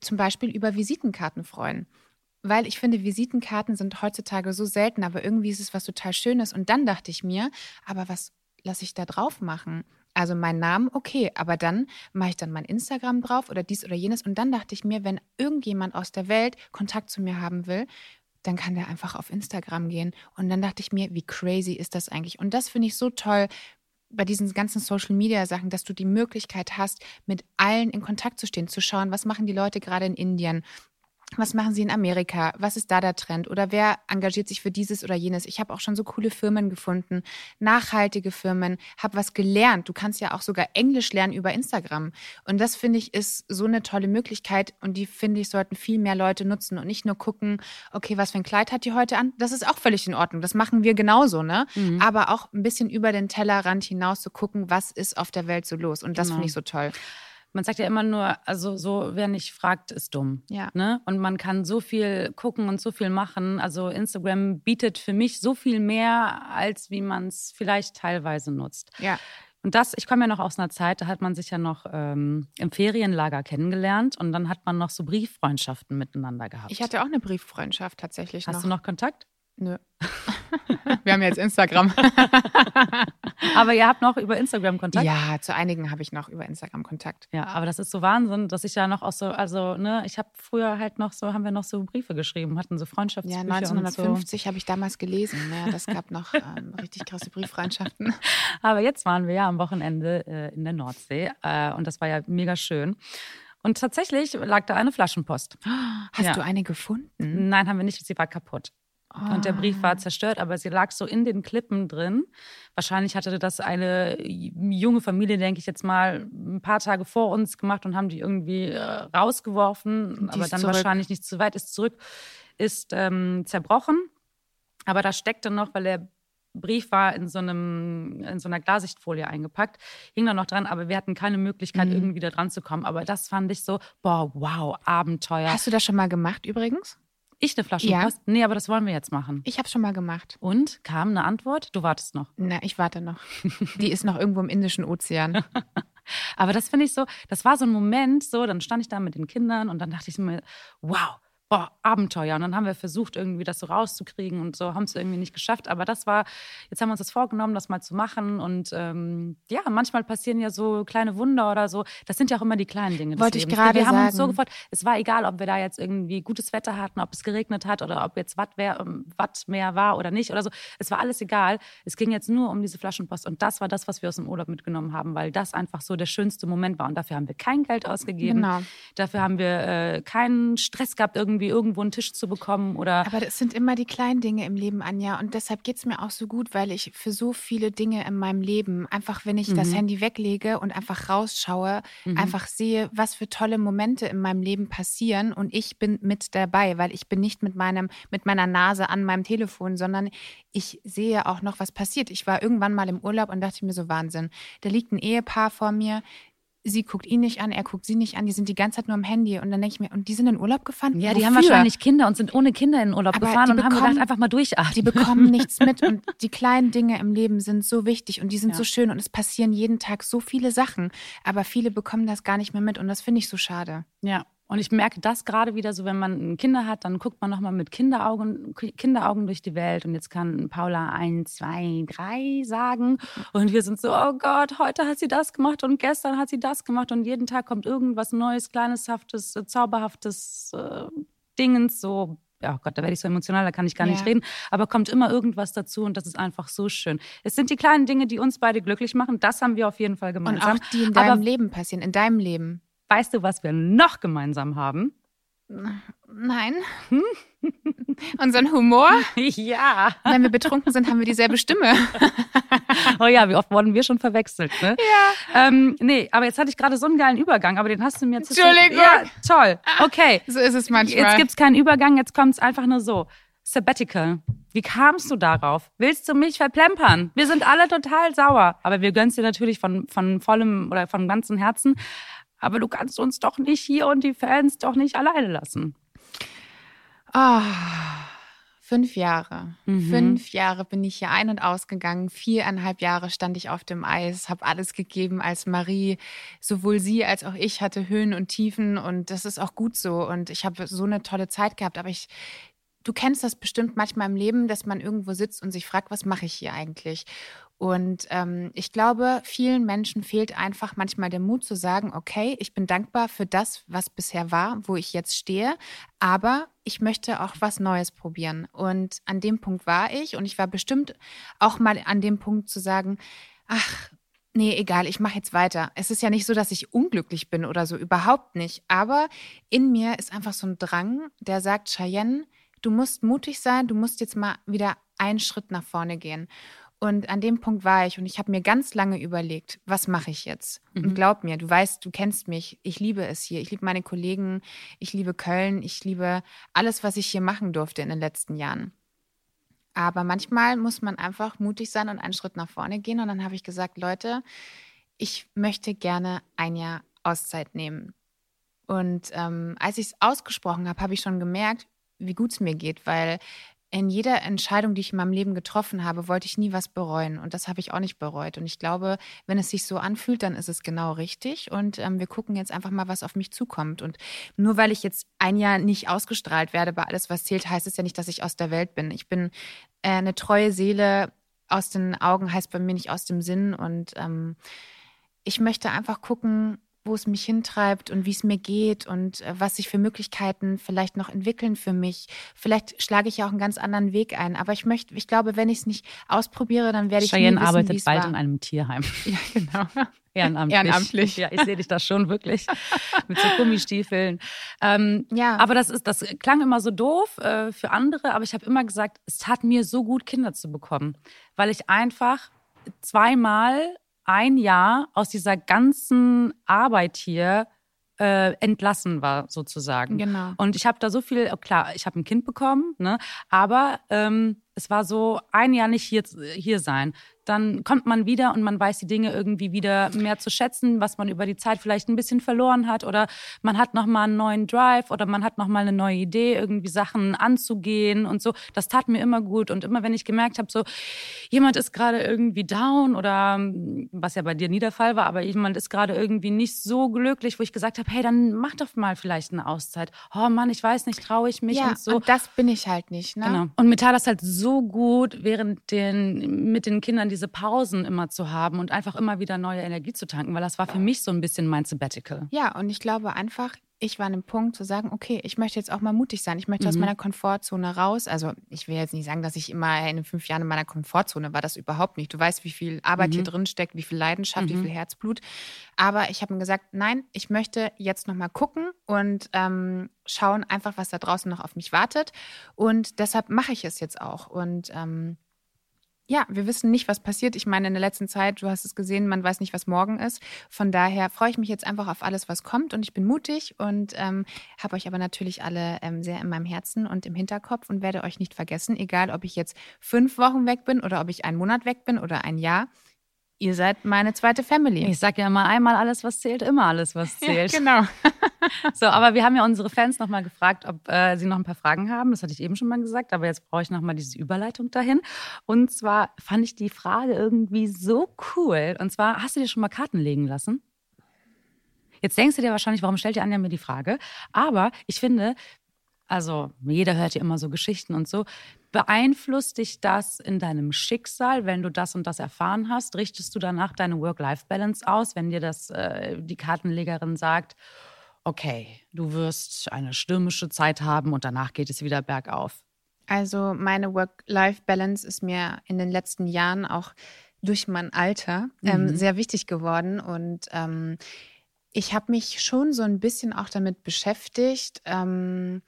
zum Beispiel über Visitenkarten freuen weil ich finde, Visitenkarten sind heutzutage so selten, aber irgendwie ist es was total Schönes. Und dann dachte ich mir, aber was lasse ich da drauf machen? Also mein Name, okay, aber dann mache ich dann mein Instagram drauf oder dies oder jenes. Und dann dachte ich mir, wenn irgendjemand aus der Welt Kontakt zu mir haben will, dann kann der einfach auf Instagram gehen. Und dann dachte ich mir, wie crazy ist das eigentlich? Und das finde ich so toll, bei diesen ganzen Social-Media-Sachen, dass du die Möglichkeit hast, mit allen in Kontakt zu stehen, zu schauen, was machen die Leute gerade in Indien, was machen sie in Amerika? Was ist da der Trend? Oder wer engagiert sich für dieses oder jenes? Ich habe auch schon so coole Firmen gefunden, nachhaltige Firmen, habe was gelernt. Du kannst ja auch sogar Englisch lernen über Instagram. Und das finde ich ist so eine tolle Möglichkeit und die finde ich sollten viel mehr Leute nutzen und nicht nur gucken, okay, was für ein Kleid hat die heute an? Das ist auch völlig in Ordnung. Das machen wir genauso, ne? Mhm. Aber auch ein bisschen über den Tellerrand hinaus zu gucken, was ist auf der Welt so los? Und das genau. finde ich so toll man sagt ja immer nur, also so, wer nicht fragt, ist dumm. Ja. Ne? Und man kann so viel gucken und so viel machen. Also Instagram bietet für mich so viel mehr, als wie man es vielleicht teilweise nutzt. Ja. Und das, ich komme ja noch aus einer Zeit, da hat man sich ja noch ähm, im Ferienlager kennengelernt und dann hat man noch so Brieffreundschaften miteinander gehabt. Ich hatte auch eine Brieffreundschaft tatsächlich. Hast noch. du noch Kontakt? Nö. <laughs> Wir haben jetzt Instagram. <laughs> aber ihr habt noch über Instagram Kontakt? Ja, zu einigen habe ich noch über Instagram Kontakt. Ja, aber das ist so Wahnsinn, dass ich ja noch auch so, also, ne, ich habe früher halt noch so, haben wir noch so Briefe geschrieben, hatten so Freundschaftsbriefe. Ja, 1950 so. habe ich damals gelesen. Ja, das gab noch ähm, richtig krasse Brieffreundschaften. <laughs> Aber jetzt waren wir ja am Wochenende äh, in der Nordsee äh, und das war ja mega schön. Und tatsächlich lag da eine Flaschenpost. Hast ja. du eine gefunden? Nein, haben wir nicht. Sie war kaputt. Und der Brief war ah. zerstört, aber sie lag so in den Klippen drin. Wahrscheinlich hatte das eine junge Familie, denke ich jetzt mal, ein paar Tage vor uns gemacht und haben die irgendwie äh, rausgeworfen, aber dann zurück. wahrscheinlich nicht zu weit, ist zurück, ist ähm, zerbrochen. Aber da steckte noch, weil der Brief war in so, einem, in so einer Glasichtfolie eingepackt, hing da noch dran, aber wir hatten keine Möglichkeit, mhm. irgendwie da dran zu kommen. Aber das fand ich so, boah, wow, Abenteuer. Hast du das schon mal gemacht übrigens? Ich eine Flaschenpost? Ja. Nee, aber das wollen wir jetzt machen. Ich habe schon mal gemacht. Und? Kam eine Antwort? Du wartest noch. Na, ich warte noch. Die ist noch irgendwo im Indischen Ozean. <laughs> aber das finde ich so, das war so ein Moment, so, dann stand ich da mit den Kindern und dann dachte ich mir, wow, boah, Abenteuer. Und dann haben wir versucht, irgendwie das so rauszukriegen und so haben es irgendwie nicht geschafft. Aber das war, jetzt haben wir uns das vorgenommen, das mal zu machen. Und ähm, ja, manchmal passieren ja so kleine Wunder oder so. Das sind ja auch immer die kleinen Dinge. Wollte ich gerade Wir haben sagen. uns so gefreut. Es war egal, ob wir da jetzt irgendwie gutes Wetter hatten, ob es geregnet hat oder ob jetzt Watt, ähm, Watt mehr war oder nicht oder so. Es war alles egal. Es ging jetzt nur um diese Flaschenpost. Und das war das, was wir aus dem Urlaub mitgenommen haben, weil das einfach so der schönste Moment war. Und dafür haben wir kein Geld ausgegeben. Genau. Dafür haben wir äh, keinen Stress gehabt, irgendwie irgendwie irgendwo einen Tisch zu bekommen oder. Aber das sind immer die kleinen Dinge im Leben, Anja. Und deshalb geht es mir auch so gut, weil ich für so viele Dinge in meinem Leben einfach, wenn ich mhm. das Handy weglege und einfach rausschaue, mhm. einfach sehe, was für tolle Momente in meinem Leben passieren und ich bin mit dabei, weil ich bin nicht mit meinem, mit meiner Nase an meinem Telefon, sondern ich sehe auch noch, was passiert. Ich war irgendwann mal im Urlaub und dachte mir so Wahnsinn. Da liegt ein Ehepaar vor mir, sie guckt ihn nicht an, er guckt sie nicht an, die sind die ganze Zeit nur am Handy. Und dann denke ich mir, und die sind in Urlaub gefahren? Ja, die Wofür? haben wahrscheinlich Kinder und sind ohne Kinder in Urlaub Aber gefahren und bekommen, haben gedacht, einfach mal durchatmen. Die bekommen <laughs> nichts mit und die kleinen Dinge im Leben sind so wichtig und die sind ja. so schön und es passieren jeden Tag so viele Sachen. Aber viele bekommen das gar nicht mehr mit und das finde ich so schade. Ja, und ich merke das gerade wieder so, wenn man Kinder hat, dann guckt man nochmal mit Kinderaugen, Kinderaugen durch die Welt. Und jetzt kann Paula ein, zwei, drei sagen. Und wir sind so, oh Gott, heute hat sie das gemacht und gestern hat sie das gemacht. Und jeden Tag kommt irgendwas Neues, kleines, haftes, äh, zauberhaftes äh, Dingens, so ja oh Gott, da werde ich so emotional, da kann ich gar ja. nicht reden, aber kommt immer irgendwas dazu und das ist einfach so schön. Es sind die kleinen Dinge, die uns beide glücklich machen, das haben wir auf jeden Fall gemeinsam. Und auch die in deinem aber, Leben passieren, in deinem Leben. Weißt du, was wir noch gemeinsam haben? Nein. Hm? Unseren Humor? <laughs> Ja. Wenn wir betrunken sind, haben wir dieselbe Stimme. <laughs> oh ja, wie oft wurden wir schon verwechselt, ne? Ja. Ähm, nee, aber jetzt hatte ich gerade so einen geilen Übergang, aber den hast du mir jetzt. Entschuldigung. Ja, toll. Okay. So ist es manchmal. Jetzt gibt es keinen Übergang, jetzt kommt es einfach nur so. Sabbatical. Wie kamst du darauf? Willst du mich verplempern? Wir sind alle total sauer. Aber wir gönnen es dir natürlich von, von vollem oder von ganzem Herzen aber du kannst uns doch nicht hier und die Fans doch nicht alleine lassen. Oh, fünf Jahre. Mhm. Fünf Jahre bin ich hier ein- und ausgegangen. Viereinhalb Jahre stand ich auf dem Eis, habe alles gegeben als Marie. Sowohl sie als auch ich hatte Höhen und Tiefen und das ist auch gut so. Und ich habe so eine tolle Zeit gehabt. Aber ich, du kennst das bestimmt manchmal im Leben, dass man irgendwo sitzt und sich fragt, was mache ich hier eigentlich? Und ähm, ich glaube, vielen Menschen fehlt einfach manchmal der Mut zu sagen, okay, ich bin dankbar für das, was bisher war, wo ich jetzt stehe, aber ich möchte auch was Neues probieren. Und an dem Punkt war ich und ich war bestimmt auch mal an dem Punkt zu sagen, ach, Nee, egal, ich mache jetzt weiter. Es ist ja nicht so, dass ich unglücklich bin oder so, überhaupt nicht. Aber in mir ist einfach so ein Drang, der sagt, Cheyenne, du musst mutig sein, du musst jetzt mal wieder einen Schritt nach vorne gehen. Und an dem Punkt war ich und ich habe mir ganz lange überlegt, was mache ich jetzt? Mhm. Und glaub mir, du weißt, du kennst mich, ich liebe es hier, ich liebe meine Kollegen, ich liebe Köln, ich liebe alles, was ich hier machen durfte in den letzten Jahren. Aber manchmal muss man einfach mutig sein und einen Schritt nach vorne gehen. Und dann habe ich gesagt, Leute, ich möchte gerne ein Jahr Auszeit nehmen. Und ähm, als ich es ausgesprochen habe, habe ich schon gemerkt, wie gut es mir geht, weil in jeder Entscheidung, die ich in meinem Leben getroffen habe, wollte ich nie was bereuen. Und das habe ich auch nicht bereut. Und ich glaube, wenn es sich so anfühlt, dann ist es genau richtig. Und ähm, wir gucken jetzt einfach mal, was auf mich zukommt. Und nur weil ich jetzt ein Jahr nicht ausgestrahlt werde bei alles, was zählt, heißt es ja nicht, dass ich aus der Welt bin. Ich bin äh, eine treue Seele. Aus den Augen heißt bei mir nicht aus dem Sinn. Und ähm, ich möchte einfach gucken, wo es mich hintreibt und wie es mir geht und äh, was sich für Möglichkeiten vielleicht noch entwickeln für mich. Vielleicht schlage ich ja auch einen ganz anderen Weg ein. Aber ich möchte, ich glaube, wenn ich es nicht ausprobiere, dann werde ich Cheyenne nie wissen, arbeitet bald war. in einem Tierheim. <laughs> Ja, genau. <laughs> Ehrenamtlich. Ehrenamtlich. Ja, ich sehe dich da schon wirklich <laughs> mit so Gummistiefeln. Ähm, Ja. Aber das ist, das klang immer so doof äh, für andere, aber ich habe immer gesagt, es tat mir so gut, Kinder zu bekommen, weil ich einfach zweimal ein Jahr aus dieser ganzen Arbeit hier äh, entlassen war, sozusagen. Genau. Und ich habe da so viel, oh, klar, ich habe ein Kind bekommen, ne? aber ähm, es war so ein Jahr nicht hier, hier sein. Dann kommt man wieder und man weiß die Dinge irgendwie wieder mehr zu schätzen, was man über die Zeit vielleicht ein bisschen verloren hat oder man hat nochmal einen neuen Drive oder man hat nochmal eine neue Idee, irgendwie Sachen anzugehen und so. Das tat mir immer gut und immer wenn ich gemerkt habe, so jemand ist gerade irgendwie down oder was ja bei dir nie der Fall war, aber jemand ist gerade irgendwie nicht so glücklich, wo ich gesagt habe, hey, dann mach doch mal vielleicht eine Auszeit. Oh Mann, ich weiß nicht, traue ich mich ja, und so. und das bin ich halt nicht. Ne? Genau. Und mir tat das halt so gut, während den, mit den Kindern diese Pausen immer zu haben und einfach immer wieder neue Energie zu tanken, weil das war für mich so ein bisschen mein Sabbatical. Ja, und ich glaube einfach, ich war an dem Punkt zu sagen, okay, ich möchte jetzt auch mal mutig sein. Ich möchte aus Mhm. meiner Komfortzone raus. Also ich will jetzt nicht sagen, dass ich immer in den fünf Jahren in meiner Komfortzone war. Das überhaupt nicht. Du weißt, wie viel Arbeit hier Mhm. drin steckt, wie viel Leidenschaft, wie Mhm. viel Herzblut. Aber ich habe mir gesagt, nein, ich möchte jetzt noch mal gucken und ähm, schauen einfach, was da draußen noch auf mich wartet. Und deshalb mache ich es jetzt auch. Und ähm, ja, wir wissen nicht, was passiert. Ich meine, in der letzten Zeit, du hast es gesehen, man weiß nicht, was morgen ist. Von daher freue ich mich jetzt einfach auf alles, was kommt und ich bin mutig und ähm, habe euch aber natürlich alle ähm, sehr in meinem Herzen und im Hinterkopf und werde euch nicht vergessen, egal ob ich jetzt fünf Wochen weg bin oder ob ich einen Monat weg bin oder ein Jahr. Ihr seid meine zweite Family. Ich sag ja mal einmal alles, was zählt, immer alles, was zählt. genau. <laughs> So, aber wir haben ja unsere Fans nochmal gefragt, ob äh, sie noch ein paar Fragen haben. Das hatte ich eben schon mal gesagt, aber jetzt brauche ich nochmal diese Überleitung dahin. Und zwar fand ich die Frage irgendwie so cool. Und zwar, hast du dir schon mal Karten legen lassen? Jetzt denkst du dir wahrscheinlich, warum stellt ihr Anja mir die Frage? Aber ich finde, also jeder hört ja immer so Geschichten und so. Beeinflusst dich das in deinem Schicksal, wenn du das und das erfahren hast? Richtest du danach deine Work-Life-Balance aus, wenn dir das äh, die Kartenlegerin sagt? Okay, du wirst eine stürmische Zeit haben und danach geht es wieder bergauf. Also meine Work-Life-Balance ist mir in den letzten Jahren auch durch mein Alter ähm, Mhm. sehr wichtig geworden und ähm, ich habe mich schon so ein bisschen auch damit beschäftigt. Ähm,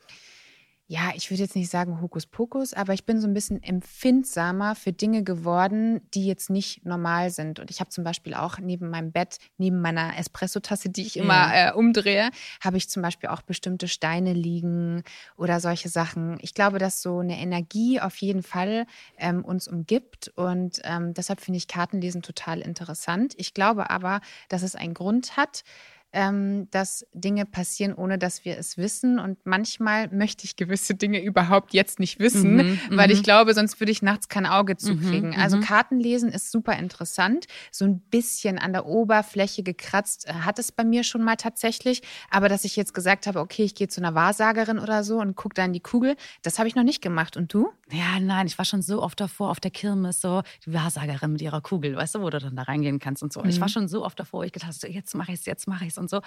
ja, ich würde jetzt nicht sagen Hokuspokus, aber ich bin so ein bisschen empfindsamer für Dinge geworden, die jetzt nicht normal sind. Und ich habe zum Beispiel auch neben meinem Bett, neben meiner Espresso-Tasse, die ich immer äh, umdrehe, habe ich zum Beispiel auch bestimmte Steine liegen oder solche Sachen. Ich glaube, dass so eine Energie auf jeden Fall ähm, uns umgibt und ähm, deshalb finde ich Kartenlesen total interessant. Ich glaube aber, dass es einen Grund hat, ähm, dass Dinge passieren, ohne dass wir es wissen. Und manchmal möchte ich gewisse Dinge überhaupt jetzt nicht wissen, Mhm, weil ich mhm. glaube, sonst würde ich nachts kein Auge Mhm, zukriegen. Also mhm. Kartenlesen ist super interessant. So ein bisschen an der Oberfläche gekratzt äh, hat es bei mir schon mal tatsächlich. Aber dass ich jetzt gesagt habe, okay, ich gehe zu einer Wahrsagerin oder so und gucke da in die Kugel, das habe ich noch nicht gemacht. Und du? Ja, nein, ich war schon so oft davor auf der Kirmes, so die Wahrsagerin mit ihrer Kugel, weißt du, wo du dann da reingehen kannst und so. Und Ich Mhm. war schon so oft davor, wo ich gedacht habe, so, jetzt mache ich es, jetzt mache ich es und so.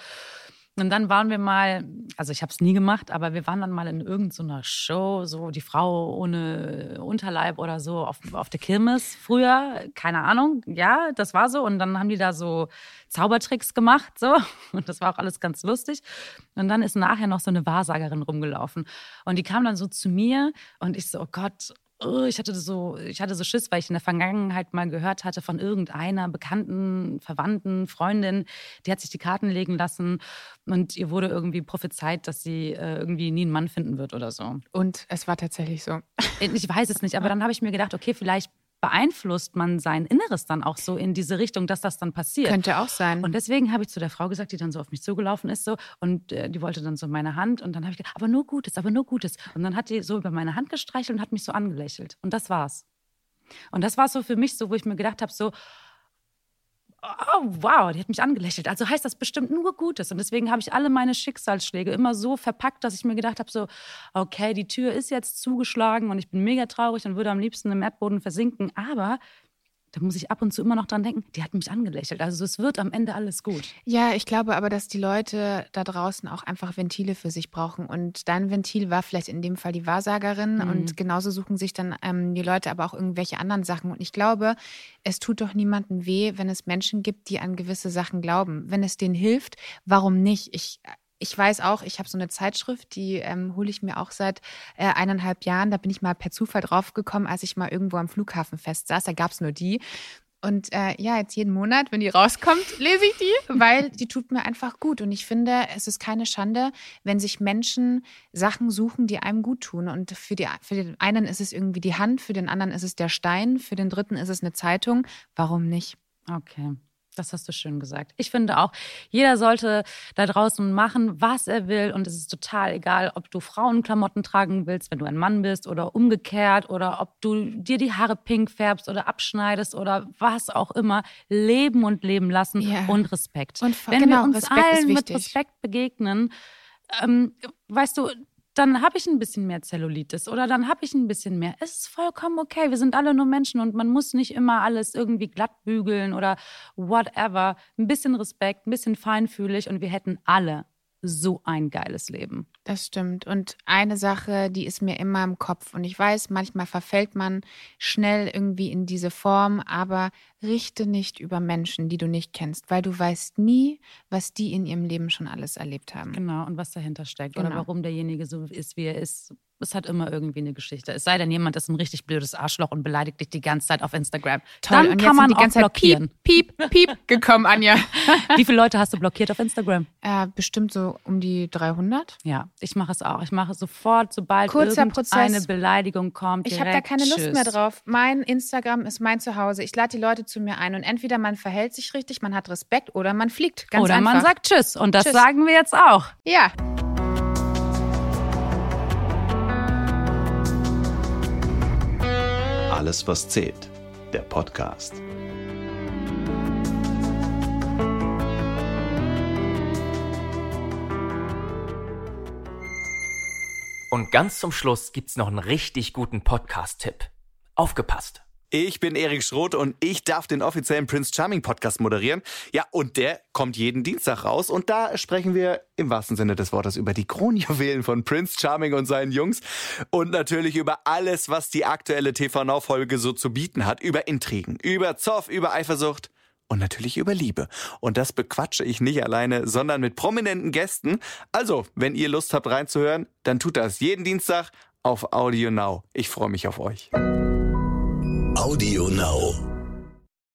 Und dann waren wir mal, also ich habe es nie gemacht, aber wir waren dann mal in irgendeiner Show, so die Frau ohne Unterleib oder so auf, auf der Kirmes früher, keine Ahnung. Ja, das war so. Und dann haben die da so Zaubertricks gemacht, so. <laughs> Und das war auch alles ganz lustig. Und dann ist nachher noch so eine Wahrsagerin rumgelaufen. Und die kam dann so zu mir und ich so, oh Gott, oh, ich hatte so, ich hatte so Schiss, weil ich in der Vergangenheit mal gehört hatte von irgendeiner bekannten, Verwandten, Freundin, die hat sich die Karten legen lassen und ihr wurde irgendwie prophezeit, dass sie äh, irgendwie nie einen Mann finden wird oder so. Und es war tatsächlich so. Ich weiß es nicht, aber <laughs> dann habe ich mir gedacht, okay, vielleicht beeinflusst man sein Inneres dann auch so in diese Richtung, dass das dann passiert. Könnte auch sein. Und deswegen habe ich zu der Frau gesagt, die dann so auf mich zugelaufen ist so und äh, die wollte dann so meine Hand und dann habe ich gesagt, aber nur Gutes, aber nur Gutes. Und dann hat die so über meine Hand gestreichelt und hat mich so angelächelt und das war's. Und das war so für mich so, wo ich mir gedacht habe so, oh, wow, die hat mich angelächelt. Also heißt das bestimmt nur Gutes. Und deswegen habe ich alle meine Schicksalsschläge immer so verpackt, dass ich mir gedacht habe, so, okay, die Tür ist jetzt zugeschlagen und ich bin mega traurig und würde am liebsten im Erdboden versinken. Aber da muss ich ab und zu immer noch dran denken, die hat mich angelächelt. Also es wird am Ende alles gut. Ja, ich glaube aber, dass die Leute da draußen auch einfach Ventile für sich brauchen. Und dein Ventil war vielleicht in dem Fall die Wahrsagerin. Mhm. Und genauso suchen sich dann ähm, die Leute aber auch irgendwelche anderen Sachen. Und ich glaube, es tut doch niemandem weh, wenn es Menschen gibt, die an gewisse Sachen glauben. Wenn es denen hilft, warum nicht? Ich ich weiß auch, ich habe so eine Zeitschrift, die ähm, hole ich mir auch seit äh, eineinhalb Jahren. Da bin ich mal per Zufall draufgekommen, als ich mal irgendwo am Flughafen fest saß. Da gab es nur die. Und äh, ja, jetzt jeden Monat, wenn die rauskommt, <laughs> lese ich die, weil die tut mir einfach gut. Und ich finde, es ist keine Schande, wenn sich Menschen Sachen suchen, die einem gut tun. Und für, die, für den einen ist es irgendwie die Hand, für den anderen ist es der Stein, für den dritten ist es eine Zeitung. Warum nicht? Okay. Das hast du schön gesagt. Ich finde auch, jeder sollte da draußen machen, was er will. Und es ist total egal, ob du Frauenklamotten tragen willst, wenn du ein Mann bist oder umgekehrt oder ob du dir die Haare pink färbst oder abschneidest oder was auch immer. Leben und leben lassen ja. und Respekt. Und wenn genau, wir uns Respekt allen mit Respekt begegnen, ähm, weißt du, dann habe ich ein bisschen mehr Zellulitis oder dann habe ich ein bisschen mehr. Es ist vollkommen okay. Wir sind alle nur Menschen und man muss nicht immer alles irgendwie glatt bügeln oder whatever. Ein bisschen Respekt, ein bisschen feinfühlig und wir hätten alle so ein geiles Leben. Das stimmt. Und eine Sache, die ist mir immer im Kopf. Und ich weiß, manchmal verfällt man schnell irgendwie in diese Form, aber richte nicht über Menschen, die du nicht kennst, weil du weißt nie, was die in ihrem Leben schon alles erlebt haben. Genau, und was dahinter steckt genau. oder warum derjenige so ist, wie er ist. Es hat immer irgendwie eine Geschichte. Es sei denn, jemand ist ein richtig blödes Arschloch und beleidigt dich die ganze Zeit auf Instagram. Toll, Dann kann man die ganze Zeit blockieren. Piep, piep, piep gekommen, Anja. <laughs> wie viele Leute hast du blockiert auf Instagram? Äh, bestimmt so um die 300. Ja, ich mache es auch. Ich mache es sofort, sobald Kurzer irgendeine Prozess. Beleidigung kommt. Ich habe da keine Lust Tschüss. mehr drauf. Mein Instagram ist mein Zuhause. Ich lade die Leute zu mir ein und entweder man verhält sich richtig, man hat Respekt oder man fliegt. Ganz oder einfach. man sagt Tschüss und das Tschüss. sagen wir jetzt auch. Ja. Alles, was zählt. Der Podcast. Und ganz zum Schluss gibt's noch einen richtig guten Podcast-Tipp. Aufgepasst! Ich bin Erik Schroth und ich darf den offiziellen Prince Charming Podcast moderieren. Ja, und der kommt jeden Dienstag raus und da sprechen wir im wahrsten Sinne des Wortes über die Kronjuwelen von Prince Charming und seinen Jungs und natürlich über alles, was die aktuelle TV Now Folge so zu bieten hat, über Intrigen, über Zoff, über Eifersucht und natürlich über Liebe. Und das bequatsche ich nicht alleine, sondern mit prominenten Gästen. Also, wenn ihr Lust habt reinzuhören, dann tut das jeden Dienstag auf Audio Now. Ich freue mich auf euch. Audio Now.